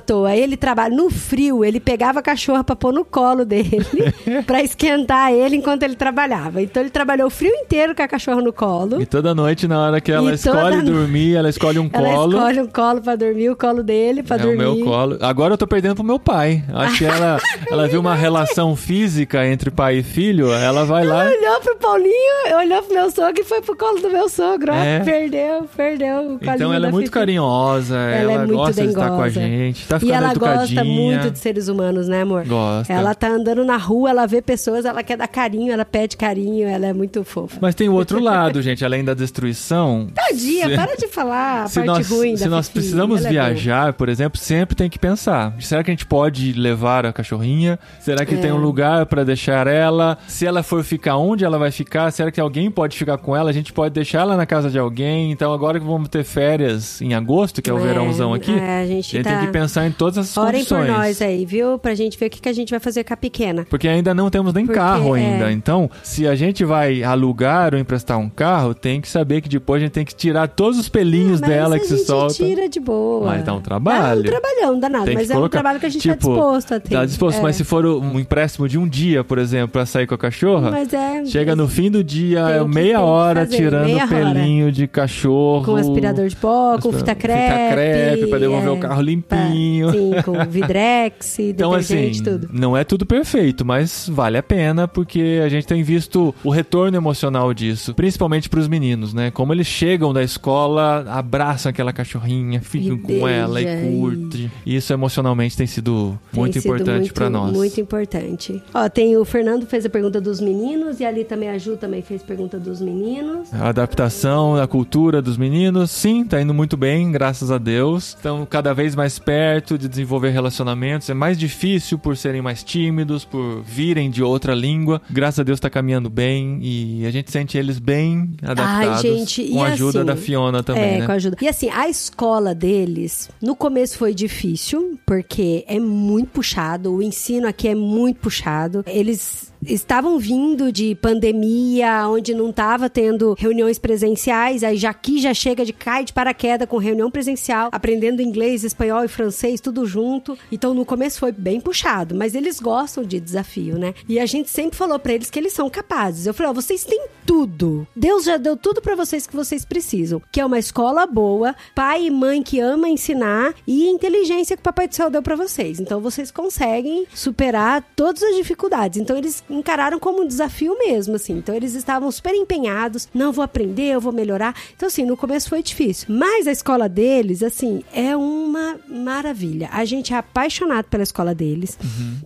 toa. Ele trabalha no frio, ele pegava a cachorra pra pôr no colo dele, pra esquentar ele enquanto ele trabalhava. Então ele trabalhou o frio inteiro com a cachorra no colo. E toda noite, na hora que ela E escolhe dormir, ela escolhe um Ela colo. escolhe um colo pra dormir, o colo dele pra é dormir. o meu colo. Agora eu tô perdendo pro meu pai. Acho que ela, ela viu uma relação física entre pai e filho, ela vai lá. Olhou pro Paulinho, olhou pro meu sogro e foi pro colo do meu sogro. É. Ah, perdeu, perdeu o colinho Então ela é muito Fifi. carinhosa, ela, é muito gosta de estar com a dengosa. gente, tá E ficando ela educadinha. gosta muito de seres humanos, né, amor? Gosta. Ela tá andando na rua, ela vê pessoas, ela quer dar carinho, ela pede carinho, ela é muito fofa. Mas tem o outro lado, gente, além da destruição. Tadinha, se- para de falar a se parte nós, ruim se nós Fifi. precisamos Ela é viajar, por exemplo, sempre tem que pensar. Será que a gente pode levar a cachorrinha? Será que É. tem um lugar pra deixar ela? Se ela for ficar onde ela vai ficar? Será que alguém pode ficar com ela? A gente pode deixar ela na casa de alguém? Então agora que vamos ter férias em agosto, que é o É, verãozão aqui, é, a gente tá- tem que pensar em todas essas Orem por condições. nós aí, viu? Pra gente ver o que, que a gente vai fazer com a pequena. Porque ainda não temos nem Porque, carro é. ainda. Então, se a gente vai alugar ou emprestar um carro, tem que saber que depois a gente tem que tirar todos os pelinhos dela a que se gente soltam. tira de boa. Mas dá um trabalho. Dá um trabalhão danado, Tem mas é um colocar- trabalho que a gente tipo, tá disposto a ter. Tá disposto, É. mas se for um empréstimo de um dia, por exemplo, pra sair com a cachorra, é... chega no fim do dia, é meia hora tirando meia pelinho de cachorro. Com aspirador de pó, com fita crepe. Fita crepe pra devolver é, o carro limpinho. pra- sim, com vidrex, Então, assim, tudo. não é tudo perfeito, mas vale a pena porque a gente tem visto o retorno emocional disso, principalmente pros meninos, né? Como eles chegam da escola, abraçam aquela cachorrinha, ficam E com ela e beija, e- curte. Isso emocionalmente tem sido Tem muito sido importante pra nós. Muito importante. Ó, tem o Fernando fez a pergunta dos meninos e ali também a Ju também fez pergunta dos meninos. A adaptação da cultura dos meninos, sim, tá indo muito bem, graças a Deus. Estão cada vez mais perto de desenvolver relacionamentos. É mais difícil por serem mais tímidos, por virem de outra língua. Graças a Deus tá caminhando bem e a gente sente eles bem adaptados. gente, e com a ajuda assim, da Fiona também, é, né? com a ajuda. E assim, a escola deles, no começo foi difícil, porque é muito puxado, o ensino aqui é muito puxado. Eles estavam vindo de pandemia, onde não estava tendo reuniões presenciais, aí já aqui já chega de cai de paraquedas com reunião presencial, aprendendo inglês, espanhol e francês, tudo junto. Então no começo foi bem puxado, mas eles gostam de desafio, né? E a gente sempre falou pra eles que eles são capazes. Eu falei, ó, vocês têm tudo. Deus já deu tudo pra vocês que vocês precisam, que é uma escola boa, pai e mãe que ama ensinar e inteligência que o papai do céu deu pra vocês. Então vocês conseguem superar todas as dificuldades. Então eles encararam como um desafio mesmo, assim. Então eles estavam super empenhados, não vou aprender, eu vou melhorar. Então assim, no começo foi difícil, mas a escola deles, assim, é uma maravilha. A gente é apaixonado pela escola deles,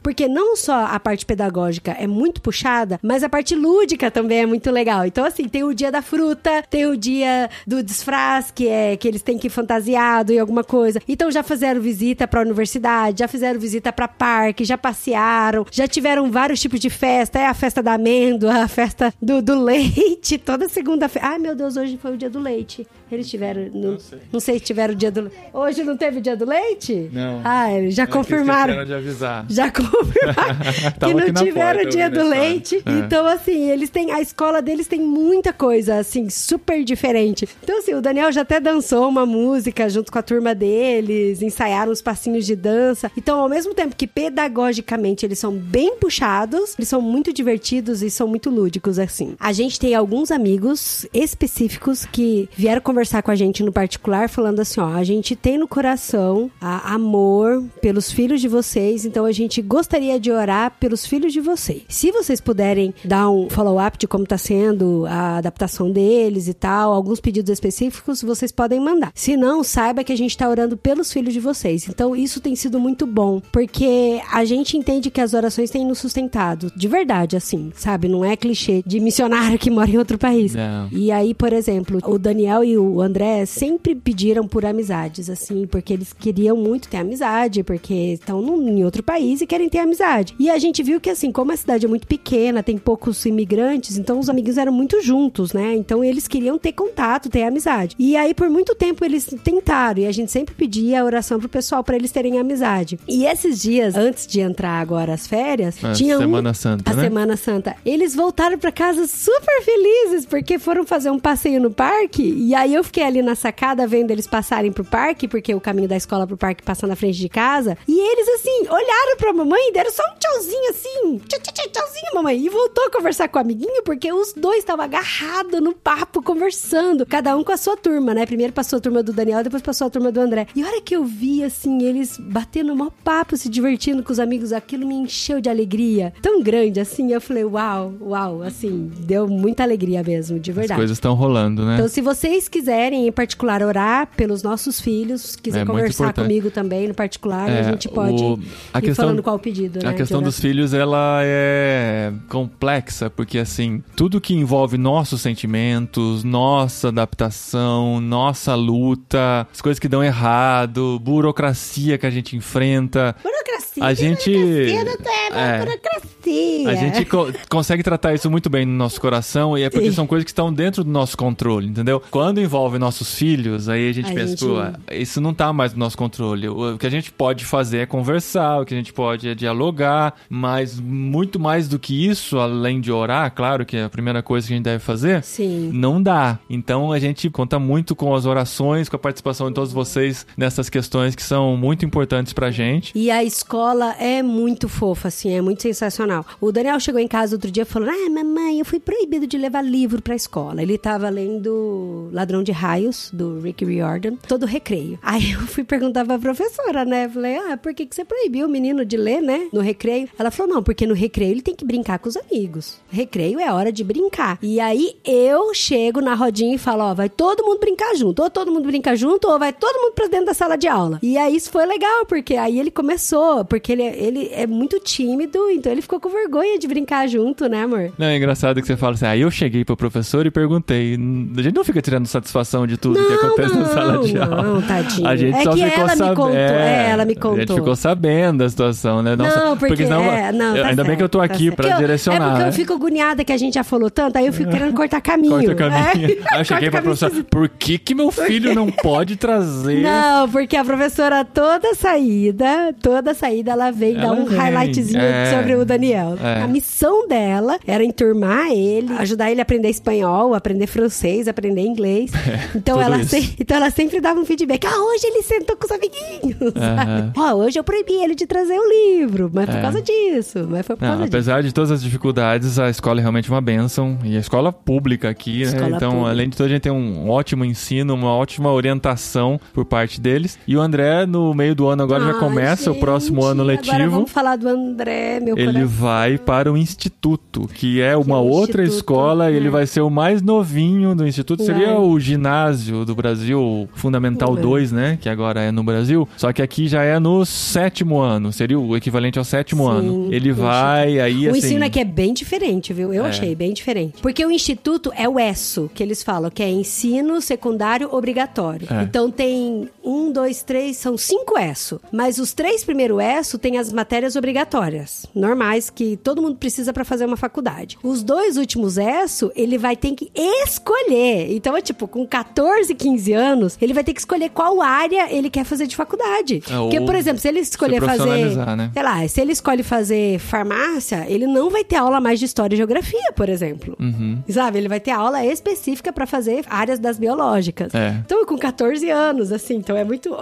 porque não só a parte pedagógica é muito puxada, mas a parte lúdica também é muito legal. Então assim, tem o dia da fruta, tem o dia do disfraz, que é que eles têm que ir fantasiado e alguma coisa. Então já fizeram visita pra universidade, já fizeram visita pra parque, já passearam, já tiveram vários tipos de festa, é a festa da amêndoa, a festa do, do leite, toda segunda-feira. Ai, meu Deus, hoje foi o dia do leite. Eles tiveram, não, não sei se tiveram o dia do leite. Hoje não teve o dia do leite? Não. Ah, eles já confirmaram. de avisar. Já confirmaram que não tiveram porta, o dia do história. leite. É. Então, assim, eles têm. A escola deles tem muita coisa, assim, super diferente. Então, assim, o Daniel já até dançou uma música junto com a turma deles, ensaiaram os passinhos de dança. Então, ao mesmo tempo que pedagogicamente eles são bem puxados, eles são muito divertidos e são muito lúdicos, assim. A gente tem alguns amigos específicos que vieram conversar com a gente no particular, falando assim: ó, a gente tem no coração a- amor pelos filhos de vocês, então a gente gostaria de orar pelos filhos de vocês. Se vocês puderem dar um follow-up de como tá sendo a adaptação deles e tal, alguns pedidos específicos, vocês podem mandar. Se não, saiba que a gente tá orando pelos filhos de vocês. Então isso tem sido muito bom, porque a gente entende que as orações têm nos sustentado, de verdade, assim, sabe? Não é clichê de missionário que mora em outro país. Não. E aí, por exemplo, o Daniel e o André sempre pediram por amizades, assim, porque eles queriam muito ter amizade, porque estão num- em outro país e querem ter amizade. E a gente viu que, assim, como a cidade é muito pequena, tem poucos imigrantes, então os amigos eram muito juntos, né? Então eles queriam ter contato, ter amizade. E aí, por muito tempo, eles tentaram, e a gente sempre pedia a oração pro pessoal para eles terem amizade. E esses dias, antes de entrar agora as férias, É, tinha um Semana Santa. Santa, a né? Semana Santa. Eles voltaram pra casa super felizes, porque foram fazer um passeio no parque. E aí eu fiquei ali na sacada vendo eles passarem pro parque, porque o caminho da escola pro parque passa na frente de casa. E eles, assim, olharam pra mamãe, deram só um tchauzinho assim. Tchau, tchau, tchau, tchauzinho, mamãe. E voltou a conversar com o amiguinho, porque os dois estavam agarrados no papo, conversando. Cada um com a sua turma, né? Primeiro passou a turma do Daniel, depois passou a turma do André. E a hora que eu vi, assim, eles batendo maior papo, se divertindo com os amigos, aquilo me encheu de alegria. Tão grande, assim. Eu falei, uau, uau, assim, deu muita alegria mesmo, de As verdade. coisas estão rolando, né? Então, se vocês quiserem, em particular, orar pelos nossos filhos, quiser É conversar comigo também, no particular, É, a gente pode o- a ir questão- falando qual o pedido, né? A questão dos filhos, ela é complexa, porque assim, tudo que envolve nossos sentimentos, nossa adaptação, nossa luta, as coisas que dão errado, burocracia que a gente enfrenta, Burocracia. A gente- Burocracia, é. burocracia. a gente co- consegue tratar isso muito bem no nosso coração, e é porque são coisas que estão dentro do nosso controle, entendeu? Quando envolve nossos filhos, aí a gente A pensa, gente- pô, isso não tá mais no nosso controle. O o que a gente pode fazer é conversar, o que a gente pode é dialogar, mas muito mais do que isso, além de orar, claro que é a primeira coisa que a gente deve fazer, Sim. não dá. Então a gente conta muito com as orações, com a participação de todos vocês nessas questões que são muito importantes pra gente. E a escola é muito fofa, assim, é muito sensacional. O Daniel chegou em casa outro dia falando: Ah, mamãe, eu fui proibido de levar livro pra escola. Ele tava lendo Ladrão de Raios, do Rick Riordan, todo recreio. Aí eu fui perguntar pra professora, né? Falei: Ah, por que, que você proibiu o menino de ler, né? No recreio? Ela falou: Não, porque no recreio ele tem que brincar com os amigos. Recreio é hora de brincar. E aí eu chego na rodinha e falo: Ó, vai todo mundo brincar junto. Ou todo mundo brinca junto, ou vai todo mundo pra dentro da sala de aula. E aí isso foi legal, porque aí ele começou, porque ele, ele é muito tímido, então ele ficou com vergonha de brincar junto, né, amor? Não, é engraçado que você fala assim, aí eu cheguei pro professor e perguntei. A gente não fica tirando satisfação de tudo que acontece na sala de aula. Não, tadinho. A gente é só que ficou ela me sabendo. contou. É, ela me A gente contou. ficou sabendo da situação, né? Não, porque, senão, é, não, tá ainda bem que eu tô certo, tá aqui certo. pra Porque eu- direcionar. É porque né? eu fico agoniada que a gente já falou tanto, aí eu fico querendo cortar caminho. Corta caminho. É. Aí eu cheguei pra professora, por que que meu filho não pode trazer... Não, porque a professora toda saída, toda saída, ela vem Ela dar um vem, highlightzinho é. sobre o Daniel. É. A missão dela era enturmar ele, ajudar ele a aprender espanhol, aprender francês, aprender inglês. então, tudo ela se- então ela sempre dava um feedback. Ah, hoje ele sentou com os amiguinhos. Aham. sabe? Ó, hoje eu proibi ele de trazer o livro, mas por É. causa disso. Mas foi por Não, causa disso. apesar de todas as dificuldades, a escola é realmente uma bênção. E a escola pública aqui, né? Escola Então, pública. além de tudo, a gente tem um ótimo ensino, uma ótima orientação por parte deles. E o André, no meio do ano agora, já Ai, começa o gente, próximo ano Agora letivo. vamos falar do André, meu Ele coração. vai para o Instituto, que é uma é o outra escola, e ele é. vai ser o mais novinho do Instituto. Seria Ué. o ginásio do Brasil, o Fundamental Ué. 2, né? Que agora é no Brasil. Só que aqui já é no sétimo ano, seria o equivalente ao sétimo Sim, ano. Ele o vai aí O assim. ensino aqui é bem diferente, viu? Eu É. achei bem diferente. Porque o instituto é o ESSO, que eles falam, que é ensino secundário obrigatório. É. Então tem um, dois, três, são cinco ESSO. Mas os três primeiros ESSO têm as matérias obrigatórias, normais, que todo mundo precisa pra fazer uma faculdade. Os dois últimos ESSO, ele vai ter que escolher. Então é tipo, com 14, 15 anos, ele vai ter que escolher qual área ele quer fazer de faculdade. É, Porque, por exemplo, se ele escolher fazer profissionalizar, né? sei lá, se ele escolhe fazer farmácia, ele não vai ter aula mais de história e geografia, por exemplo. Uhum. Sabe? Ele vai ter aula específica pra fazer áreas das biológicas. É. Então, com 14 anos, assim, então é muito.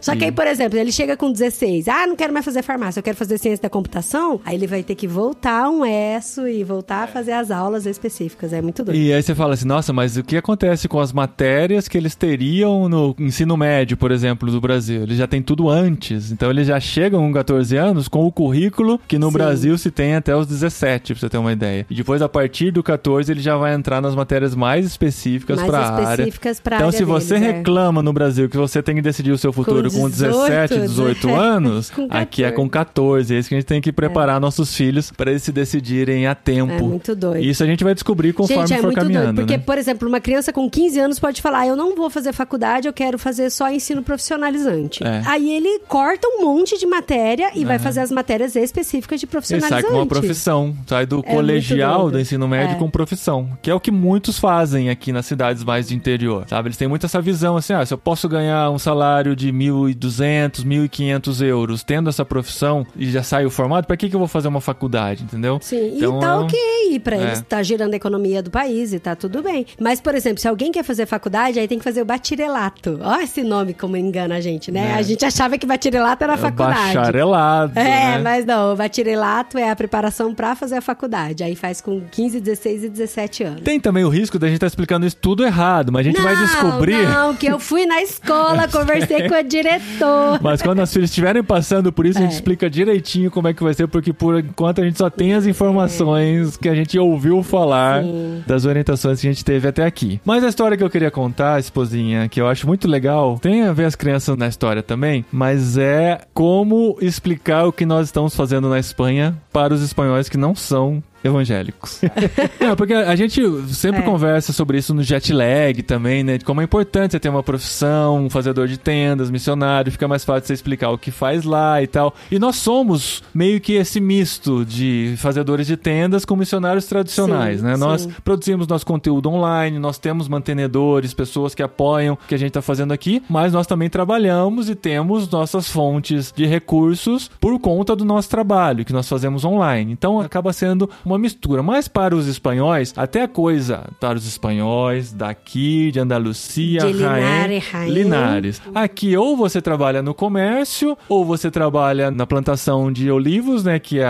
Só que aí, por exemplo, ele chega com 16, ah, não quero mais fazer farmácia, eu quero fazer ciência da computação. Aí ele vai ter que voltar um ESSO e voltar a fazer as aulas específicas. É muito doido. E aí você fala assim, nossa, mas o que acontece com as matérias que eles teriam no ensino médio, por exemplo, do Brasil? Eles já têm tudo antes. Então eles já chegam com 14 anos com o currículo que no Sim. Brasil se tem até os 17, pra você ter uma ideia. E depois, a partir do 14, ele já vai entrar nas matérias mais específicas Mais pra área. específicas pra Então, área se você deles, é. reclama no Brasil que você tem que decidir o seu futuro com, 17, 18 né? anos, Com aqui é 14. com 14. É isso que a gente tem que preparar nossos filhos para eles se decidirem a tempo. É muito doido. Isso a gente vai descobrir conforme Gente, é for muito caminhando. doido. Porque, né? por exemplo, uma criança com 15 anos pode falar: eu não vou fazer faculdade, eu quero fazer só ensino profissionalizante. É. Aí ele corta um monte de matéria e vai fazer as matérias específicas de Ele profissionalizante. sai com uma profissão, sai do É colegial, do ensino médio É. com profissão, que é o que muitos fazem aqui nas cidades mais de interior, sabe? Eles têm muito essa visão assim, ah, se eu posso ganhar um salário de 1.200, 1.500 euros tendo essa profissão e já saio formado, pra que que eu vou fazer uma faculdade, entendeu? Sim, Então, e tá ok pra é. eles, tá girando a economia do país e tá tudo bem. Mas, por exemplo, se alguém quer fazer faculdade, aí tem que fazer o bachillerato. Ó esse nome como engana a gente, né? É. A gente achava que bachillerato era É faculdade. Bacharelado. É, né? mas não, o bachillerato é a preparação pra fazer a faculdade. Aí faz com 15, 16 e 17 anos. Tem também o risco da gente estar explicando isso tudo errado, mas a gente vai Não, descobrir. Não, que eu fui na escola, conversei com o diretor. Mas quando as filhas estiverem passando por isso, a gente É. explica direitinho como é que vai ser, porque por enquanto a gente só tem as informações que a gente ouviu falar Sim. das orientações que a gente teve até aqui. Mas a história que eu queria contar, esposinha, que eu acho muito legal, tem a ver as crianças na história também, mas é como explicar o que nós estamos fazendo na Espanha para os espanhóis que não são evangélicos. Não, porque a gente sempre É. conversa sobre isso no jet lag também, né? De como é importante você ter uma profissão, um fazedor de tendas, missionário, fica mais fácil você explicar o que faz lá e tal. E nós somos meio que esse misto de fazedores de tendas com missionários tradicionais, Sim, né? Nós sim. produzimos nosso conteúdo online, nós temos mantenedores, pessoas que apoiam o que a gente está fazendo aqui, mas nós também trabalhamos e temos nossas fontes de recursos por conta do nosso trabalho que nós fazemos online. Então acaba sendo uma mistura. Mas para os espanhóis, até a coisa para os espanhóis daqui, de Andalucia, De Linares. Linares. Aqui ou você trabalha no comércio, ou você trabalha na plantação de olivos, né, que é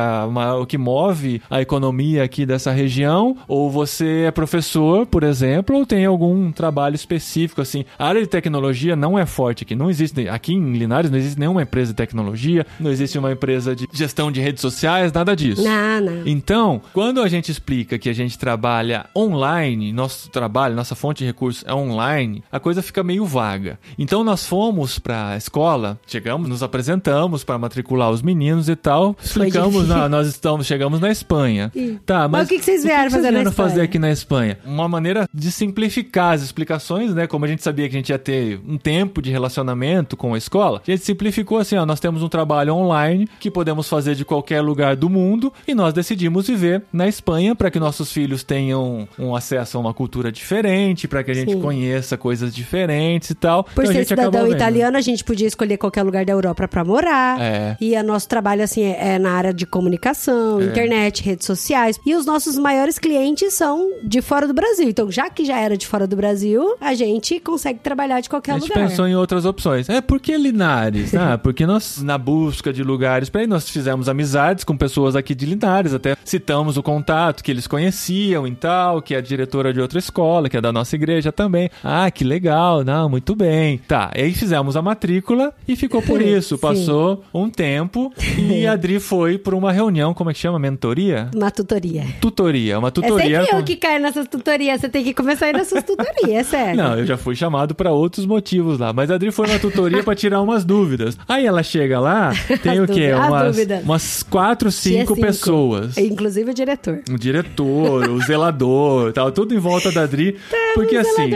o que move a economia aqui dessa região, ou você é professor, por exemplo, ou tem algum trabalho específico assim. A área de tecnologia não é forte aqui, não existe aqui em Linares não existe nenhuma empresa de tecnologia, não existe uma empresa de gestão de redes sociais, nada disso. Não, não. Então, quando a gente explica que a gente trabalha online, nosso trabalho, nossa fonte de recursos é online, a coisa fica meio vaga. Então, nós fomos pra escola, chegamos, nos apresentamos para matricular os meninos e tal, explicamos, difícil. "Não, nós estamos, chegamos na Espanha. Tá, Mas mas, o que que vocês vieram fazer na vieram fazer Espanha? aqui na Espanha? Uma maneira de simplificar as explicações, né? Como a gente sabia que a gente ia ter um tempo de relacionamento com a escola, a gente simplificou assim, ó, nós temos um trabalho online que podemos fazer de qualquer lugar do mundo e nós decidimos viver na Espanha para que nossos filhos tenham um acesso a uma cultura diferente, para que a gente Sim. conheça coisas diferentes e tal. Por Então, ser cidadão italiano, a gente podia escolher qualquer lugar da Europa pra morar. É. E o nosso trabalho, assim, é é na área de comunicação, internet, redes sociais. E os nossos maiores clientes são de fora do Brasil. Então, já que já era de fora do Brasil, a gente consegue trabalhar de qualquer A gente lugar. pensou em outras opções. É, por que Linares? Ah, porque nós, na busca de lugares para ir, nós fizemos amizades com pessoas aqui de Linares, até citamos o contato que eles conheciam e tal, que é a diretora de outra escola, que é da nossa igreja também. Ah, que legal, não, muito bem. Tá, e aí fizemos a matrícula e ficou por isso. Passou um tempo e a Adri foi para uma reunião, como é que chama? Mentoria? Uma tutoria. Tutoria, uma É tutoria. sempre com- eu que caio nessas tutorias. Você tem que começar a ir nessas tutorias, é sério. Não, eu já fui chamado pra outros motivos lá. Mas a Adri foi na tutoria pra tirar umas dúvidas. Aí ela chega lá, tem As o quê? Umas, umas quatro, Tinha cinco, pessoas. Inclusive o diretor. O diretor, o zelador, tal, tudo em volta da Adri. porque o assim,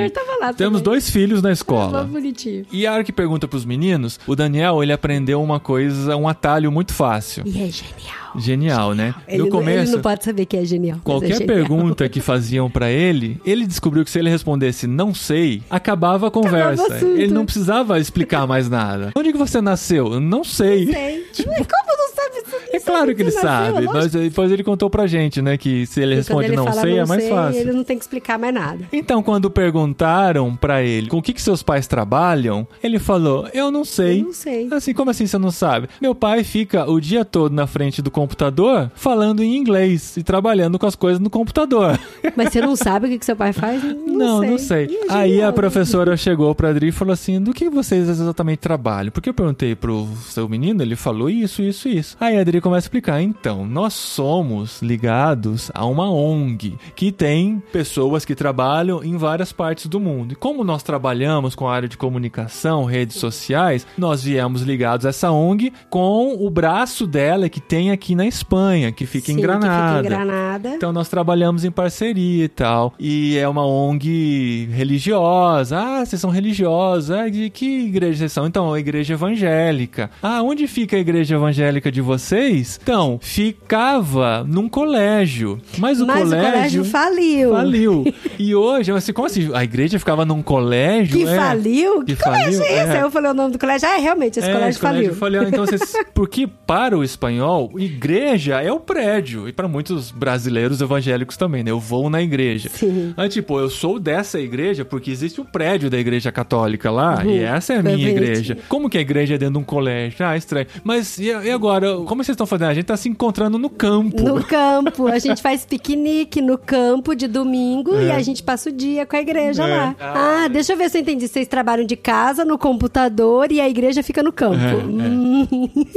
temos também. dois filhos na escola. bonitinho. E a hora que pergunta pros meninos, o Daniel, ele aprendeu uma coisa, um atalho muito fácil. E é genial. Genial, né? Ele, no não- começo, ele não pode saber que é genial. é Qualquer genial. pergunta que faziam pra ele, ele descobriu que se ele respondesse não sei, acabava a conversa. assunto. ele não precisava explicar mais nada. Onde que você nasceu? Não sei. Sei. Mas Como não sabe isso? É claro que ele Você nasceu, sabe. Mas depois ele contou pra gente, né, que se ele E responde ele não sei, é mais sei, fácil. Ele não tem que explicar mais nada. Então, quando perguntaram pra ele com o que, que seus pais trabalham, ele falou: Eu não sei. Eu não sei. Assim, como assim você não sabe? Meu pai fica o dia todo na frente do computador falando em inglês e trabalhando com as coisas no computador. Mas você não sabe o que, que seu pai faz? Não, não sei. Ih, é Aí genial. a professora chegou pra Adri e falou assim: do que vocês exatamente trabalham? Porque eu perguntei pro seu menino, ele falou isso, isso, isso. Aí a Adri começa explicar: então, nós somos ligados a uma ONG que tem pessoas que trabalham em várias partes do mundo. E como nós trabalhamos com a área de comunicação, redes sociais, nós viemos ligados a essa ONG com o braço dela que tem aqui na Espanha, que fica em Sim, Granada. Que fica em Granada. Então nós trabalhamos em parceria e tal. E é uma ONG religiosa. Ah, vocês são religiosos. Ah, de que igreja vocês são? Então, a igreja evangélica. Ah, onde fica a igreja evangélica de vocês? Então, ficava num colégio. Mas o Mas colégio. o colégio faliu. Faliu. E hoje, assim, como assim? A igreja ficava num colégio? Que é. faliu? Que, Que colégio faliu? é esse? É. Eu falei o nome do colégio. Ah, é, realmente, esse É, colégio esse colégio faliu. faliu. Então, vocês, porque para o espanhol, igreja é o prédio. E para muitos brasileiros evangélicos também, né? Eu vou na igreja. Sim. Mas, tipo, eu sou dessa igreja porque existe o prédio da igreja católica lá. E essa é a minha Perfeito. igreja. Como que a igreja é dentro de um colégio? Ah, estranho. Mas e, e agora? Como vocês estão fazendo? A gente tá se encontrando no campo. No campo. A gente faz piquenique no campo de domingo É. e a gente passa o dia com a igreja É. lá. Ah, deixa eu ver se eu entendi. Vocês trabalham de casa, no computador e a igreja fica no campo. É, é. Hum,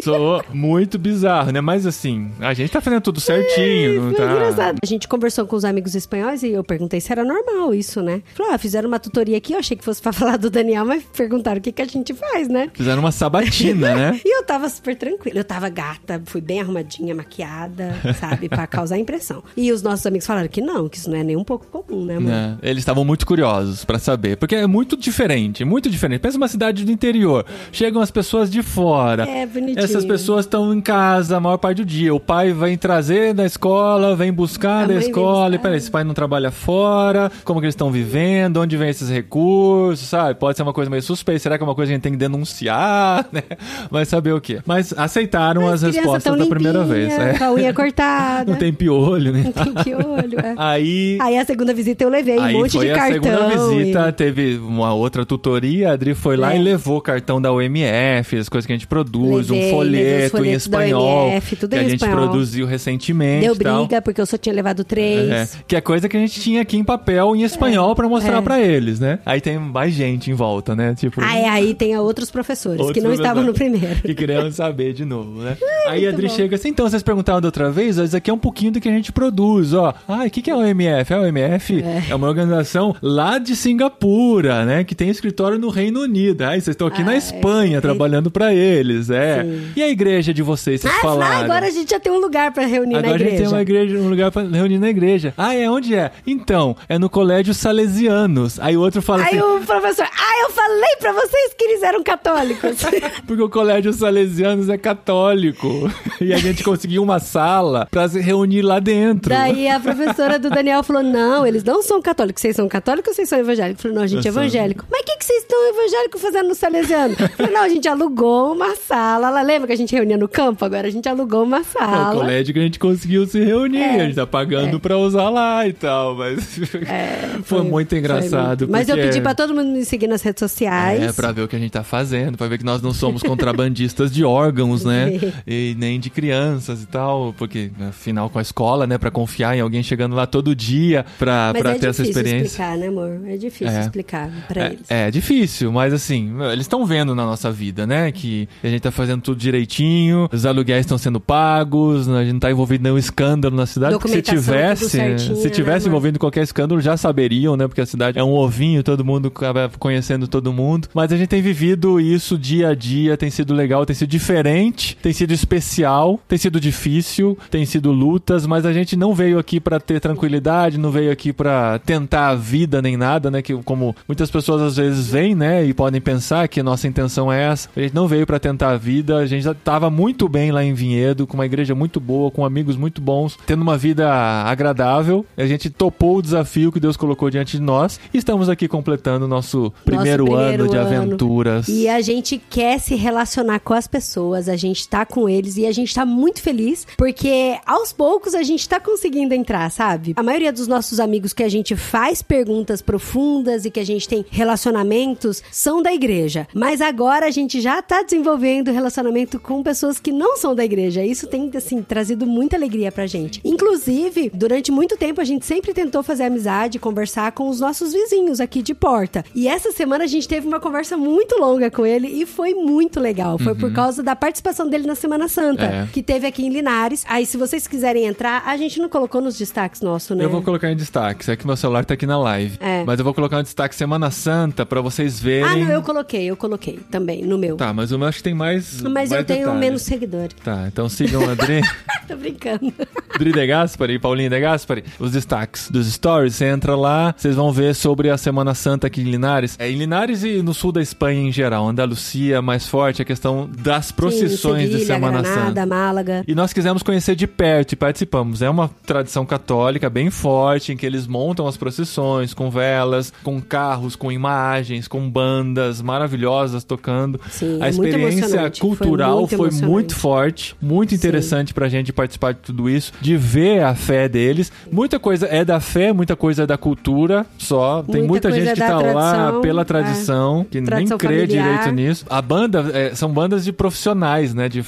Sou muito bizarro, né? Mas assim, a gente tá fazendo tudo certinho, não tá? engraçado. A gente conversou com os amigos espanhóis e eu perguntei se era normal isso, né? Falou, ah, fizeram uma tutoria aqui, eu achei que fosse pra falar do Daniel, mas perguntaram o que, que a gente faz, né? Fizeram uma sabatina, né? E eu tava super tranquila. Eu tava gata, fui bem arrumadinha, maquiada, sabe? Pra causar impressão. E os nossos amigos falaram que não, que isso não é nem um pouco comum, né, amor? né? Eles estavam muito curiosos pra saber, porque é muito diferente, muito diferente. Pensa uma cidade do interior, chegam as pessoas de fora. É, bonitinho. Essas pessoas estão em casa a maior parte do dia. O pai vem trazer da escola, vem buscar A da escola. E peraí, esse pai não trabalha fora? Como que eles estão vivendo? Onde vem esses recursos? Sabe? Pode ser uma coisa meio suspeita. Será que é uma coisa que a gente tem que denunciar? Né? Vai saber o quê? Mas aceitaram as respostas da primeira vez. Com a unha cortada. Não tem piolho, né? Não tem que olho, é. Aí Aí a segunda visita eu levei Aí um monte foi de a cartão. segunda visita, e- teve uma outra tutoria, a Adri foi lá É. e levou cartão da UMF, as coisas que a gente produz, Levei, um folheto em espanhol, UMF, tudo que em a gente espanhol. produziu recentemente. Deu e tal. briga, porque eu só tinha levado três. É, que é coisa que a gente tinha aqui em papel em espanhol pra mostrar é. pra eles, né? Aí tem mais gente em volta, né? Tipo, Aí, aí tem outros professores Outros que não estavam no primeiro. que queriam saber de novo, né? Aí a Adri bom. chega assim, então, vocês perguntaram da outra vez, ó, isso aqui é um pouquinho do que a gente produz, ó. Ah, o que, que é a OMF? A OMF é. uma organização lá de Singapura, né? Que tem escritório no Reino Unido. Aí vocês estão aqui na Ah, Espanha é. trabalhando pra eles, é. Sim. E a igreja de vocês, vocês Ah, falaram? agora a gente já tem um lugar pra reunir Agora na a gente igreja. tem uma igreja, um lugar pra reunir na igreja. Ah, é? Onde é? Então, é no Colégio Salesianos. Aí o outro fala Aí assim, o professor, ah, eu falei pra vocês que eles eram católicos. Porque o Colégio Salesianos é católico. E a gente conseguiu uma sala pra se reunir lá dentro. Daí a professora do Daniel falou: Não, eles não são católicos. Vocês são católicos ou vocês são evangélicos? Eu falei: Não, a gente é evangélico. Mas o que, que vocês estão evangélicos fazendo no Salesiano? Eu falei: Não, a gente alugou uma sala. Ela lembra que a gente reunia no campo? Agora a gente alugou uma É o sala. colégio que a gente conseguiu se reunir. É, a gente tá pagando pra usar lá e tal. Mas foi, muito engraçado. muito. Mas eu pedi pra todo mundo me seguir nas redes sociais. É, pra ver o que a gente tá fazendo, pra ver que nós não somos contrabandistas de órgãos, né? E nem de crianças e tal, porque afinal com a escola, né, Pra confiar em alguém chegando lá todo dia pra é ter essa difícil experiência. explicar, né, amor? É difícil É. explicar pra É, eles. é difícil, mas assim, eles estão vendo na nossa vida, né? Que a gente tá fazendo tudo direitinho, os aluguéis estão sendo pagos, a gente não tá envolvido em nenhum escândalo na cidade. Porque se tivesse, certinho, se né, tivesse amor? envolvido em qualquer escândalo, já saberiam, né? Porque a cidade é um ovinho, todo mundo acaba conhecendo todo mundo. Mas a gente tem vivido isso dia a dia, tem sido legal, tem sido diferente, tem sido especial, tem sido difícil, tem sido lutas, mas a gente não veio aqui pra ter tranquilidade, não veio aqui pra tentar a vida nem nada, né? Que como muitas pessoas às vezes vêm, né? E podem pensar que a nossa intenção é essa. A gente não veio pra tentar a vida, a gente já tava muito bem lá em Vinhedo, com uma igreja muito boa, com amigos muito bons, tendo uma vida agradável. A gente topou o desafio que Deus colocou diante de nós e estamos aqui completando o nosso primeiro, primeiro ano de ano. aventuras. E a gente quer se relacionar com as pessoas, a gente tá com eles e a gente tá muito feliz porque aos poucos a gente tá conseguindo entrar, sabe? A maioria dos nossos amigos que a gente faz perguntas profundas e que a gente tem relacionamentos são da igreja. Mas agora a gente já tá desenvolvendo relacionamento com pessoas que não são da igreja. Isso tem, assim, trazido muita alegria pra gente. Inclusive, durante muito tempo a gente sempre tentou fazer amizade, conversar com os nossos vizinhos aqui de porta. E essa semana a gente teve uma conversa muito longa com ele e foi muito legal. Foi por causa da participação dele na Semana Santa, Uhum. É. que teve aqui em Linares. Aí, se vocês quiserem entrar, a gente não colocou nos destaques nosso, né? Eu vou colocar em destaque, é que meu celular tá aqui na live. É. Mas eu vou colocar um destaque Semana Santa pra vocês verem. Ah, não, eu coloquei, eu coloquei também no meu. Tá, mas o meu acho que tem mais. Mas mais eu tenho detalhes. menos seguidores. Tá, então sigam a Adri. Tô brincando. Dri De Gaspari e Paulinho De Gaspari, os destaques dos stories. Você entra lá, vocês vão ver sobre a Semana Santa aqui em Linares. É em Linares e no sul da Espanha em geral. Andalucia, mais forte, a questão das procissões Sim, de Sevilha, Semana Granada, Santa. Málaga. E nós quisemos conhecer de perto e participamos. É uma tradição católica bem forte, em que eles montam as procissões com velas, com carros, com imagens, com bandas maravilhosas tocando. Sim, a é experiência emocionante. Foi cultural muito foi muito forte, muito interessante pra gente participar de tudo isso, de ver a fé deles. Muita coisa é da fé, muita coisa é da cultura só. Tem Muita muita gente que é da tá lá tradição, pela é. tradição, que Tradição nem crê familiar. direito nisso. A banda é, são bandas de profissionais, né? De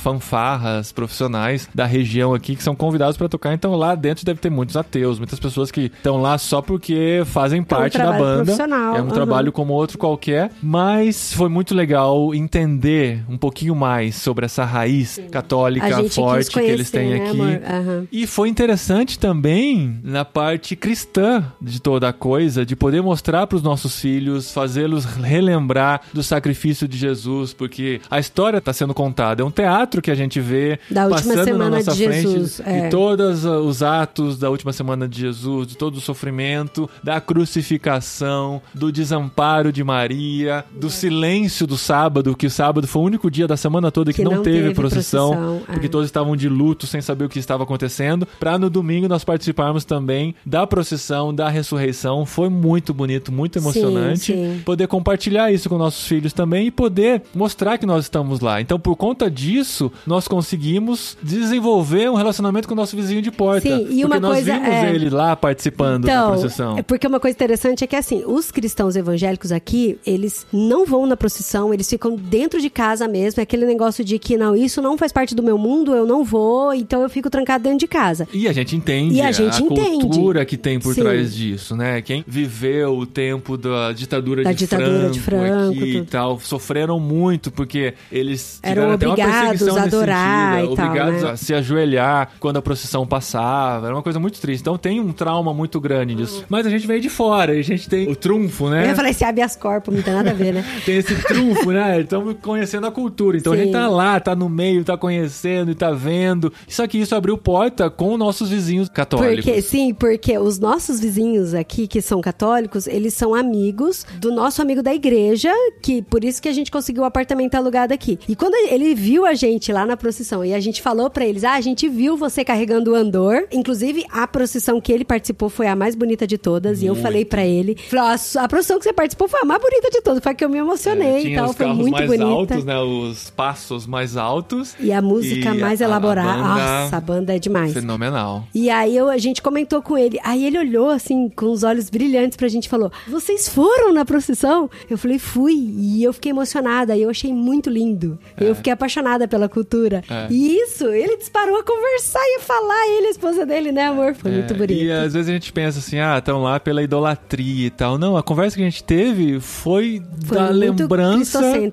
fanfarras profissionais da região aqui que são convidados pra tocar. Então lá dentro deve ter muitos ateus, muitas pessoas que estão lá só porque fazem parte da trabalho banda. profissional, É um aham. trabalho como outro qualquer, mas foi muito legal entender um pouquinho mais sobre essa raiz A católica forte quis que eles têm conhecer, aqui. né, amor? Aham. E foi interessante também na parte cristã de toda a coisa, de poder mostrar para os nossos filhos, fazê-los relembrar do sacrifício de Jesus, porque a história está sendo contada. É um teatro que a gente vê Da última passando na semana nossa de frente Jesus, é. de todos os atos da última semana de Jesus, de todo o sofrimento, da crucificação, do desamparo de Maria, do silêncio do sábado, que o sábado foi o único dia da semana toda que, Que não, não teve, teve procissão, procissão, é. porque todos estavam de luto, sem saber o que estava acontecendo, para no domingo nós participarmos também da procissão, da ressurreição. Foi muito bonito, muito emocionante. sim. Poder compartilhar isso com nossos filhos também e poder mostrar que nós estamos lá. Então, por conta disso, nós conseguimos desenvolver um relacionamento com o nosso vizinho de porta. Sim, e uma nós coisa vimos é- ele lá participando da Então, procissão. é porque uma coisa interessante é que assim, os cristãos evangélicos aqui, eles não vão na procissão, eles ficam dentro de casa mesmo, é aquele negócio de que não, isso não faz parte do meu mundo, eu não vou, então eu fico trancado dentro de casa. E a gente entende E a gente entende. cultura que tem por Sim. trás disso, né? Quem viveu o tempo da ditadura, Da de, ditadura Franco de Franco, aqui e tudo. tal, sofreram muito porque eles Eram obrigados a adorar e tal, obrigados né? a se ajoelhar quando a procissão passava, era uma coisa muito triste. Então tem um trauma muito grande disso. Mas a gente veio de fora, e a gente tem o trunfo, né? Eu ia falar esse habeas corpus, não tem nada a ver, né? Tem esse trunfo, né? Estamos conhecendo a cultura. Então a Sim. gente tá lá, tá no meio, tá conhecendo e tá vendo. Só que isso abriu porta com nossos vizinhos católicos. Porque, sim, porque os nossos vizinhos aqui, que são católicos, eles são amigos do nosso amigo da igreja, que por isso que a gente conseguiu o apartamento alugado aqui. E quando ele viu a gente lá na procissão e a gente falou pra eles: ah, a gente viu você carregando o andor. Inclusive, a procissão que ele participou foi a mais bonita de todas. E eu falei pra ele: falei, "Ó, a, a procissão que você participou foi a mais bonita de todas. Foi a que eu me emocionei É, e tal. Foi muito mais bonita. altos, né? Os passos mais altos. E a música E mais a- a elaborada. banda Nossa, a banda é demais. Fenomenal. E aí eu- a gente comentou com ele. Aí ele olhou assim, com os olhos brilhantes pra gente e falou: Vocês foram na procissão? Eu falei, fui. E eu fiquei emocionada. E eu achei muito lindo. Eu fiquei apaixonada pela cultura. É. E isso, ele disparou a conversar e a falar, ele, a esposa dele, né, amor? Foi muito É, bonito. E às vezes a gente pensa assim, ah, estão lá pela idolatria e tal. Não, a conversa que a gente teve foi, Foi da muito lembrança né?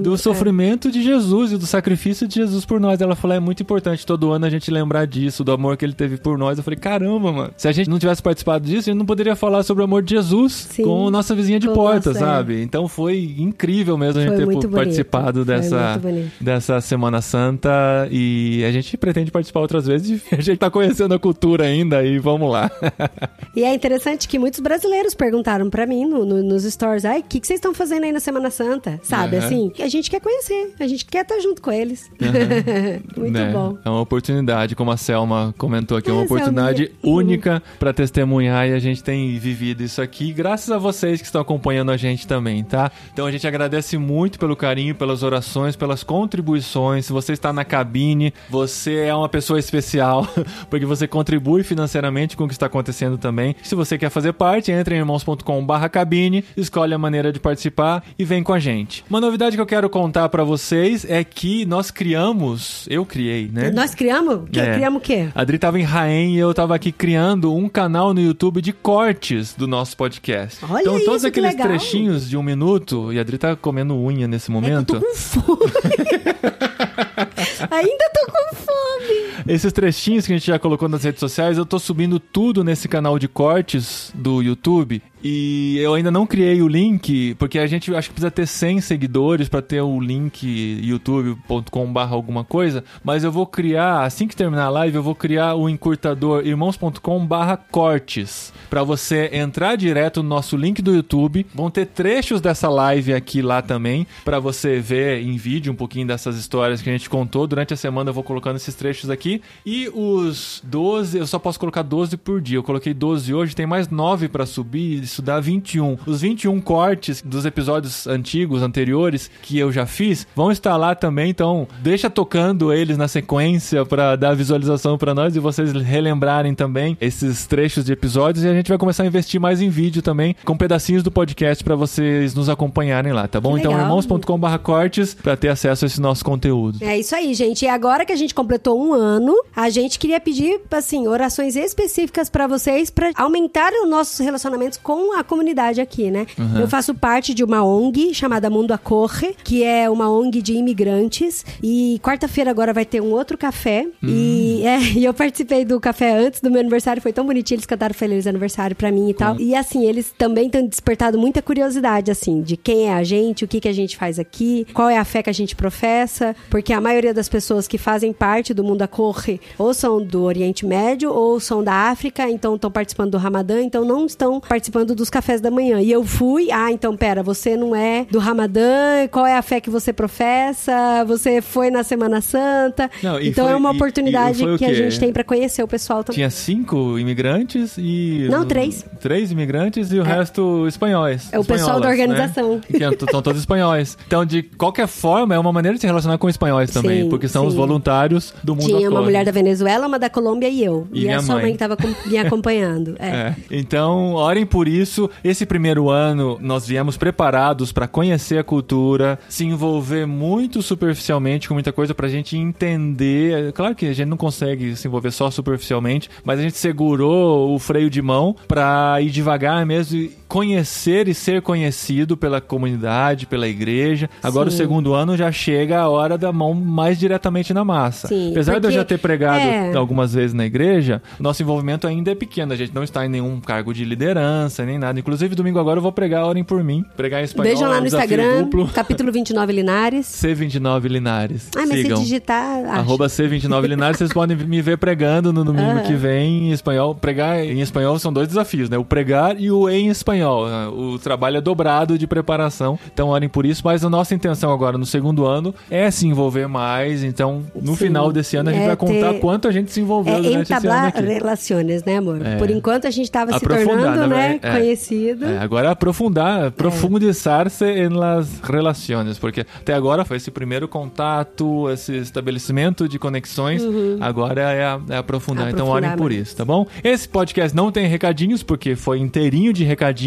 do É. sofrimento de Jesus e do sacrifício de Jesus por nós. Ela falou, é muito importante todo ano a gente lembrar disso, do amor que ele teve por nós. Eu falei, caramba, mano. Se a gente não tivesse participado disso, a gente não poderia falar sobre o amor de Jesus Sim. com nossa vizinha de porta, nossa, é. sabe? Então foi incrível mesmo a gente ter muito bonito. participado dessa, muito dessa Semana Santa e a gente pretende participar outras vezes. A gente tá conhecendo a cultura ainda e vamos lá. E é interessante que muitos brasileiros perguntaram pra mim no- no- nos stories: ai, o que, que vocês estão fazendo aí na Semana Santa? Sabe, Aham. assim? A gente quer conhecer, a gente quer estar junto com eles. muito né? bom. É uma oportunidade, como a Selma comentou aqui, é uma É, oportunidade Selminha. única para testemunhar e a gente tem vivido isso aqui, graças a vocês que estão acompanhando a gente também, tá? Então a gente agradece muito pelo carinho, pelas orações, pelas contribuições. Se você está na cabine, você é uma pessoa especial, porque você contribui financeiramente com o que está acontecendo também. Se você quer fazer parte, entre em irmãos.com/barra cabine, escolhe a maneira de participar e vem com a gente. Uma novidade que eu quero contar para vocês é que nós criamos, eu criei, né? Nós criamos? Que, É. Criamos o quê? A Adri tava em Raém e eu tava aqui criando um canal no YouTube de cortes do nosso podcast. Olha então, todos isso, que aqueles trechinhos de um minuto, e a Adri tá comendo unha nesse É que eu momento. tô com fome. Ainda tô com fome. Esses trechinhos que a gente já colocou nas redes sociais, eu tô subindo tudo nesse canal de cortes do YouTube. E eu ainda não criei o link, porque a gente acho que precisa ter 100 seguidores para ter o link youtube.com/barra alguma coisa. Mas eu vou criar, assim que terminar a live, eu vou criar o encurtador irmãos.com/barra cortes para você entrar direto no nosso link do YouTube. Vão ter trechos dessa live aqui lá também para você ver em vídeo um pouquinho dessas histórias que a gente contou durante a semana. Eu vou colocando esses trechos aqui e os 12, eu só posso colocar 12 por dia. Eu coloquei 12 hoje, tem mais 9 para subir isso dá 21. Os 21 cortes dos episódios antigos, anteriores, que eu já fiz, vão estar lá também. Então, deixa tocando eles na sequência para dar visualização para nós e vocês relembrarem também esses trechos de episódios. E a gente vai começar a investir mais em vídeo também, com pedacinhos do podcast para vocês nos acompanharem lá, tá bom? Que Então, legal. irmãos.com/barra cortes para ter acesso a esse nosso conteúdo. É isso aí, gente. E agora que a gente completou um ano, a gente queria pedir, assim, orações específicas pra vocês pra aumentar os nossos relacionamentos com a comunidade aqui, né? Eu faço parte de uma ONG chamada Mundo Acorre, que é uma ONG de imigrantes. E quarta-feira agora vai ter um outro café. E, é, e eu participei do café antes do meu aniversário, foi tão bonitinho, eles cantaram feliz aniversário pra mim e tal. E assim, eles também têm despertado muita curiosidade, assim, de quem é a gente, o que, que a gente faz aqui, qual é a fé que a gente professa, porque a maioria das pessoas que fazem parte do mundo acorre ou são do Oriente Médio ou são da África, então estão participando do Ramadã, então não estão participando dos cafés da manhã. E eu fui, ah, então pera, você não é do Ramadã, qual é a fé que você professa? Você foi na Semana Santa. Não, e então foi- é uma e- e oportunidade foi o que a gente tem pra conhecer o pessoal também. Tinha cinco imigrantes e. Não, três. Três imigrantes e o resto espanhóis. É o pessoal da espanholas, organização. Né? Que são todos espanhóis. Então, de qualquer forma, é uma maneira de se relacionar com espanhóis também, Sim, porque são os sim. voluntários do mundo Tinha uma mulher da Venezuela, uma da Colômbia e eu. E E, a sua mãe. mãe que tava com- me acompanhando. É. É. Então, orem por isso. Esse primeiro ano, nós viemos preparados para conhecer a cultura, se envolver muito superficialmente com muita coisa pra gente entender. Claro que a gente não consegue se envolver só superficialmente, mas a gente segurou o freio de mão pra ir devagar mesmo conhecer e ser conhecido pela comunidade, pela igreja. Agora, Sim. o segundo ano já chega a hora da mão mais diretamente na massa. Sim, Apesar de eu porque- já ter pregado é. algumas vezes na igreja, nosso envolvimento ainda é pequeno. A gente não está em nenhum cargo de liderança, nem nada. Inclusive, domingo agora eu vou pregar Orem por mim. Pregar em espanhol. Vejam é lá um no Instagram, Duplo. capítulo 29 Linares. C29 Linares. Ah, mas Sigam. se digitar. acha. Arroba C29 Linares, vocês podem me ver pregando no domingo Aham. que vem em espanhol. Pregar em espanhol são dois desafios, né? O pregar e o em espanhol. O trabalho é dobrado de preparação, então orem por isso. Mas a nossa intenção agora no segundo ano é se envolver mais. Então, no Sim. final desse ano, a gente É vai contar ter- quanto a gente se envolveu É durante esse ano entablar aqui. relações, né, amor? É. Por enquanto a gente tava se Aprofundar, tornando, na né, é. conhecido. É, agora aprofundar, profundizar-se em las relações, porque até agora foi esse primeiro contato, esse estabelecimento de conexões, agora é, a- é aprofundar. Então Uhum. Aprofundar orem por isso, tá bom? Esse podcast não tem recadinhos, porque foi inteirinho de recadinhos,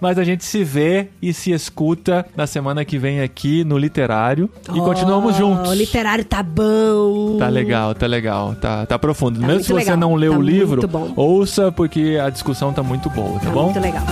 mas a gente se vê e se escuta na semana que vem aqui no Literário e Oh, continuamos juntos. O literário tá bom. Tá legal, tá legal, tá, tá profundo. Tá Mesmo se você legal, não leu tá o livro, ouça porque a discussão tá muito boa, tá, Tá bom? muito legal.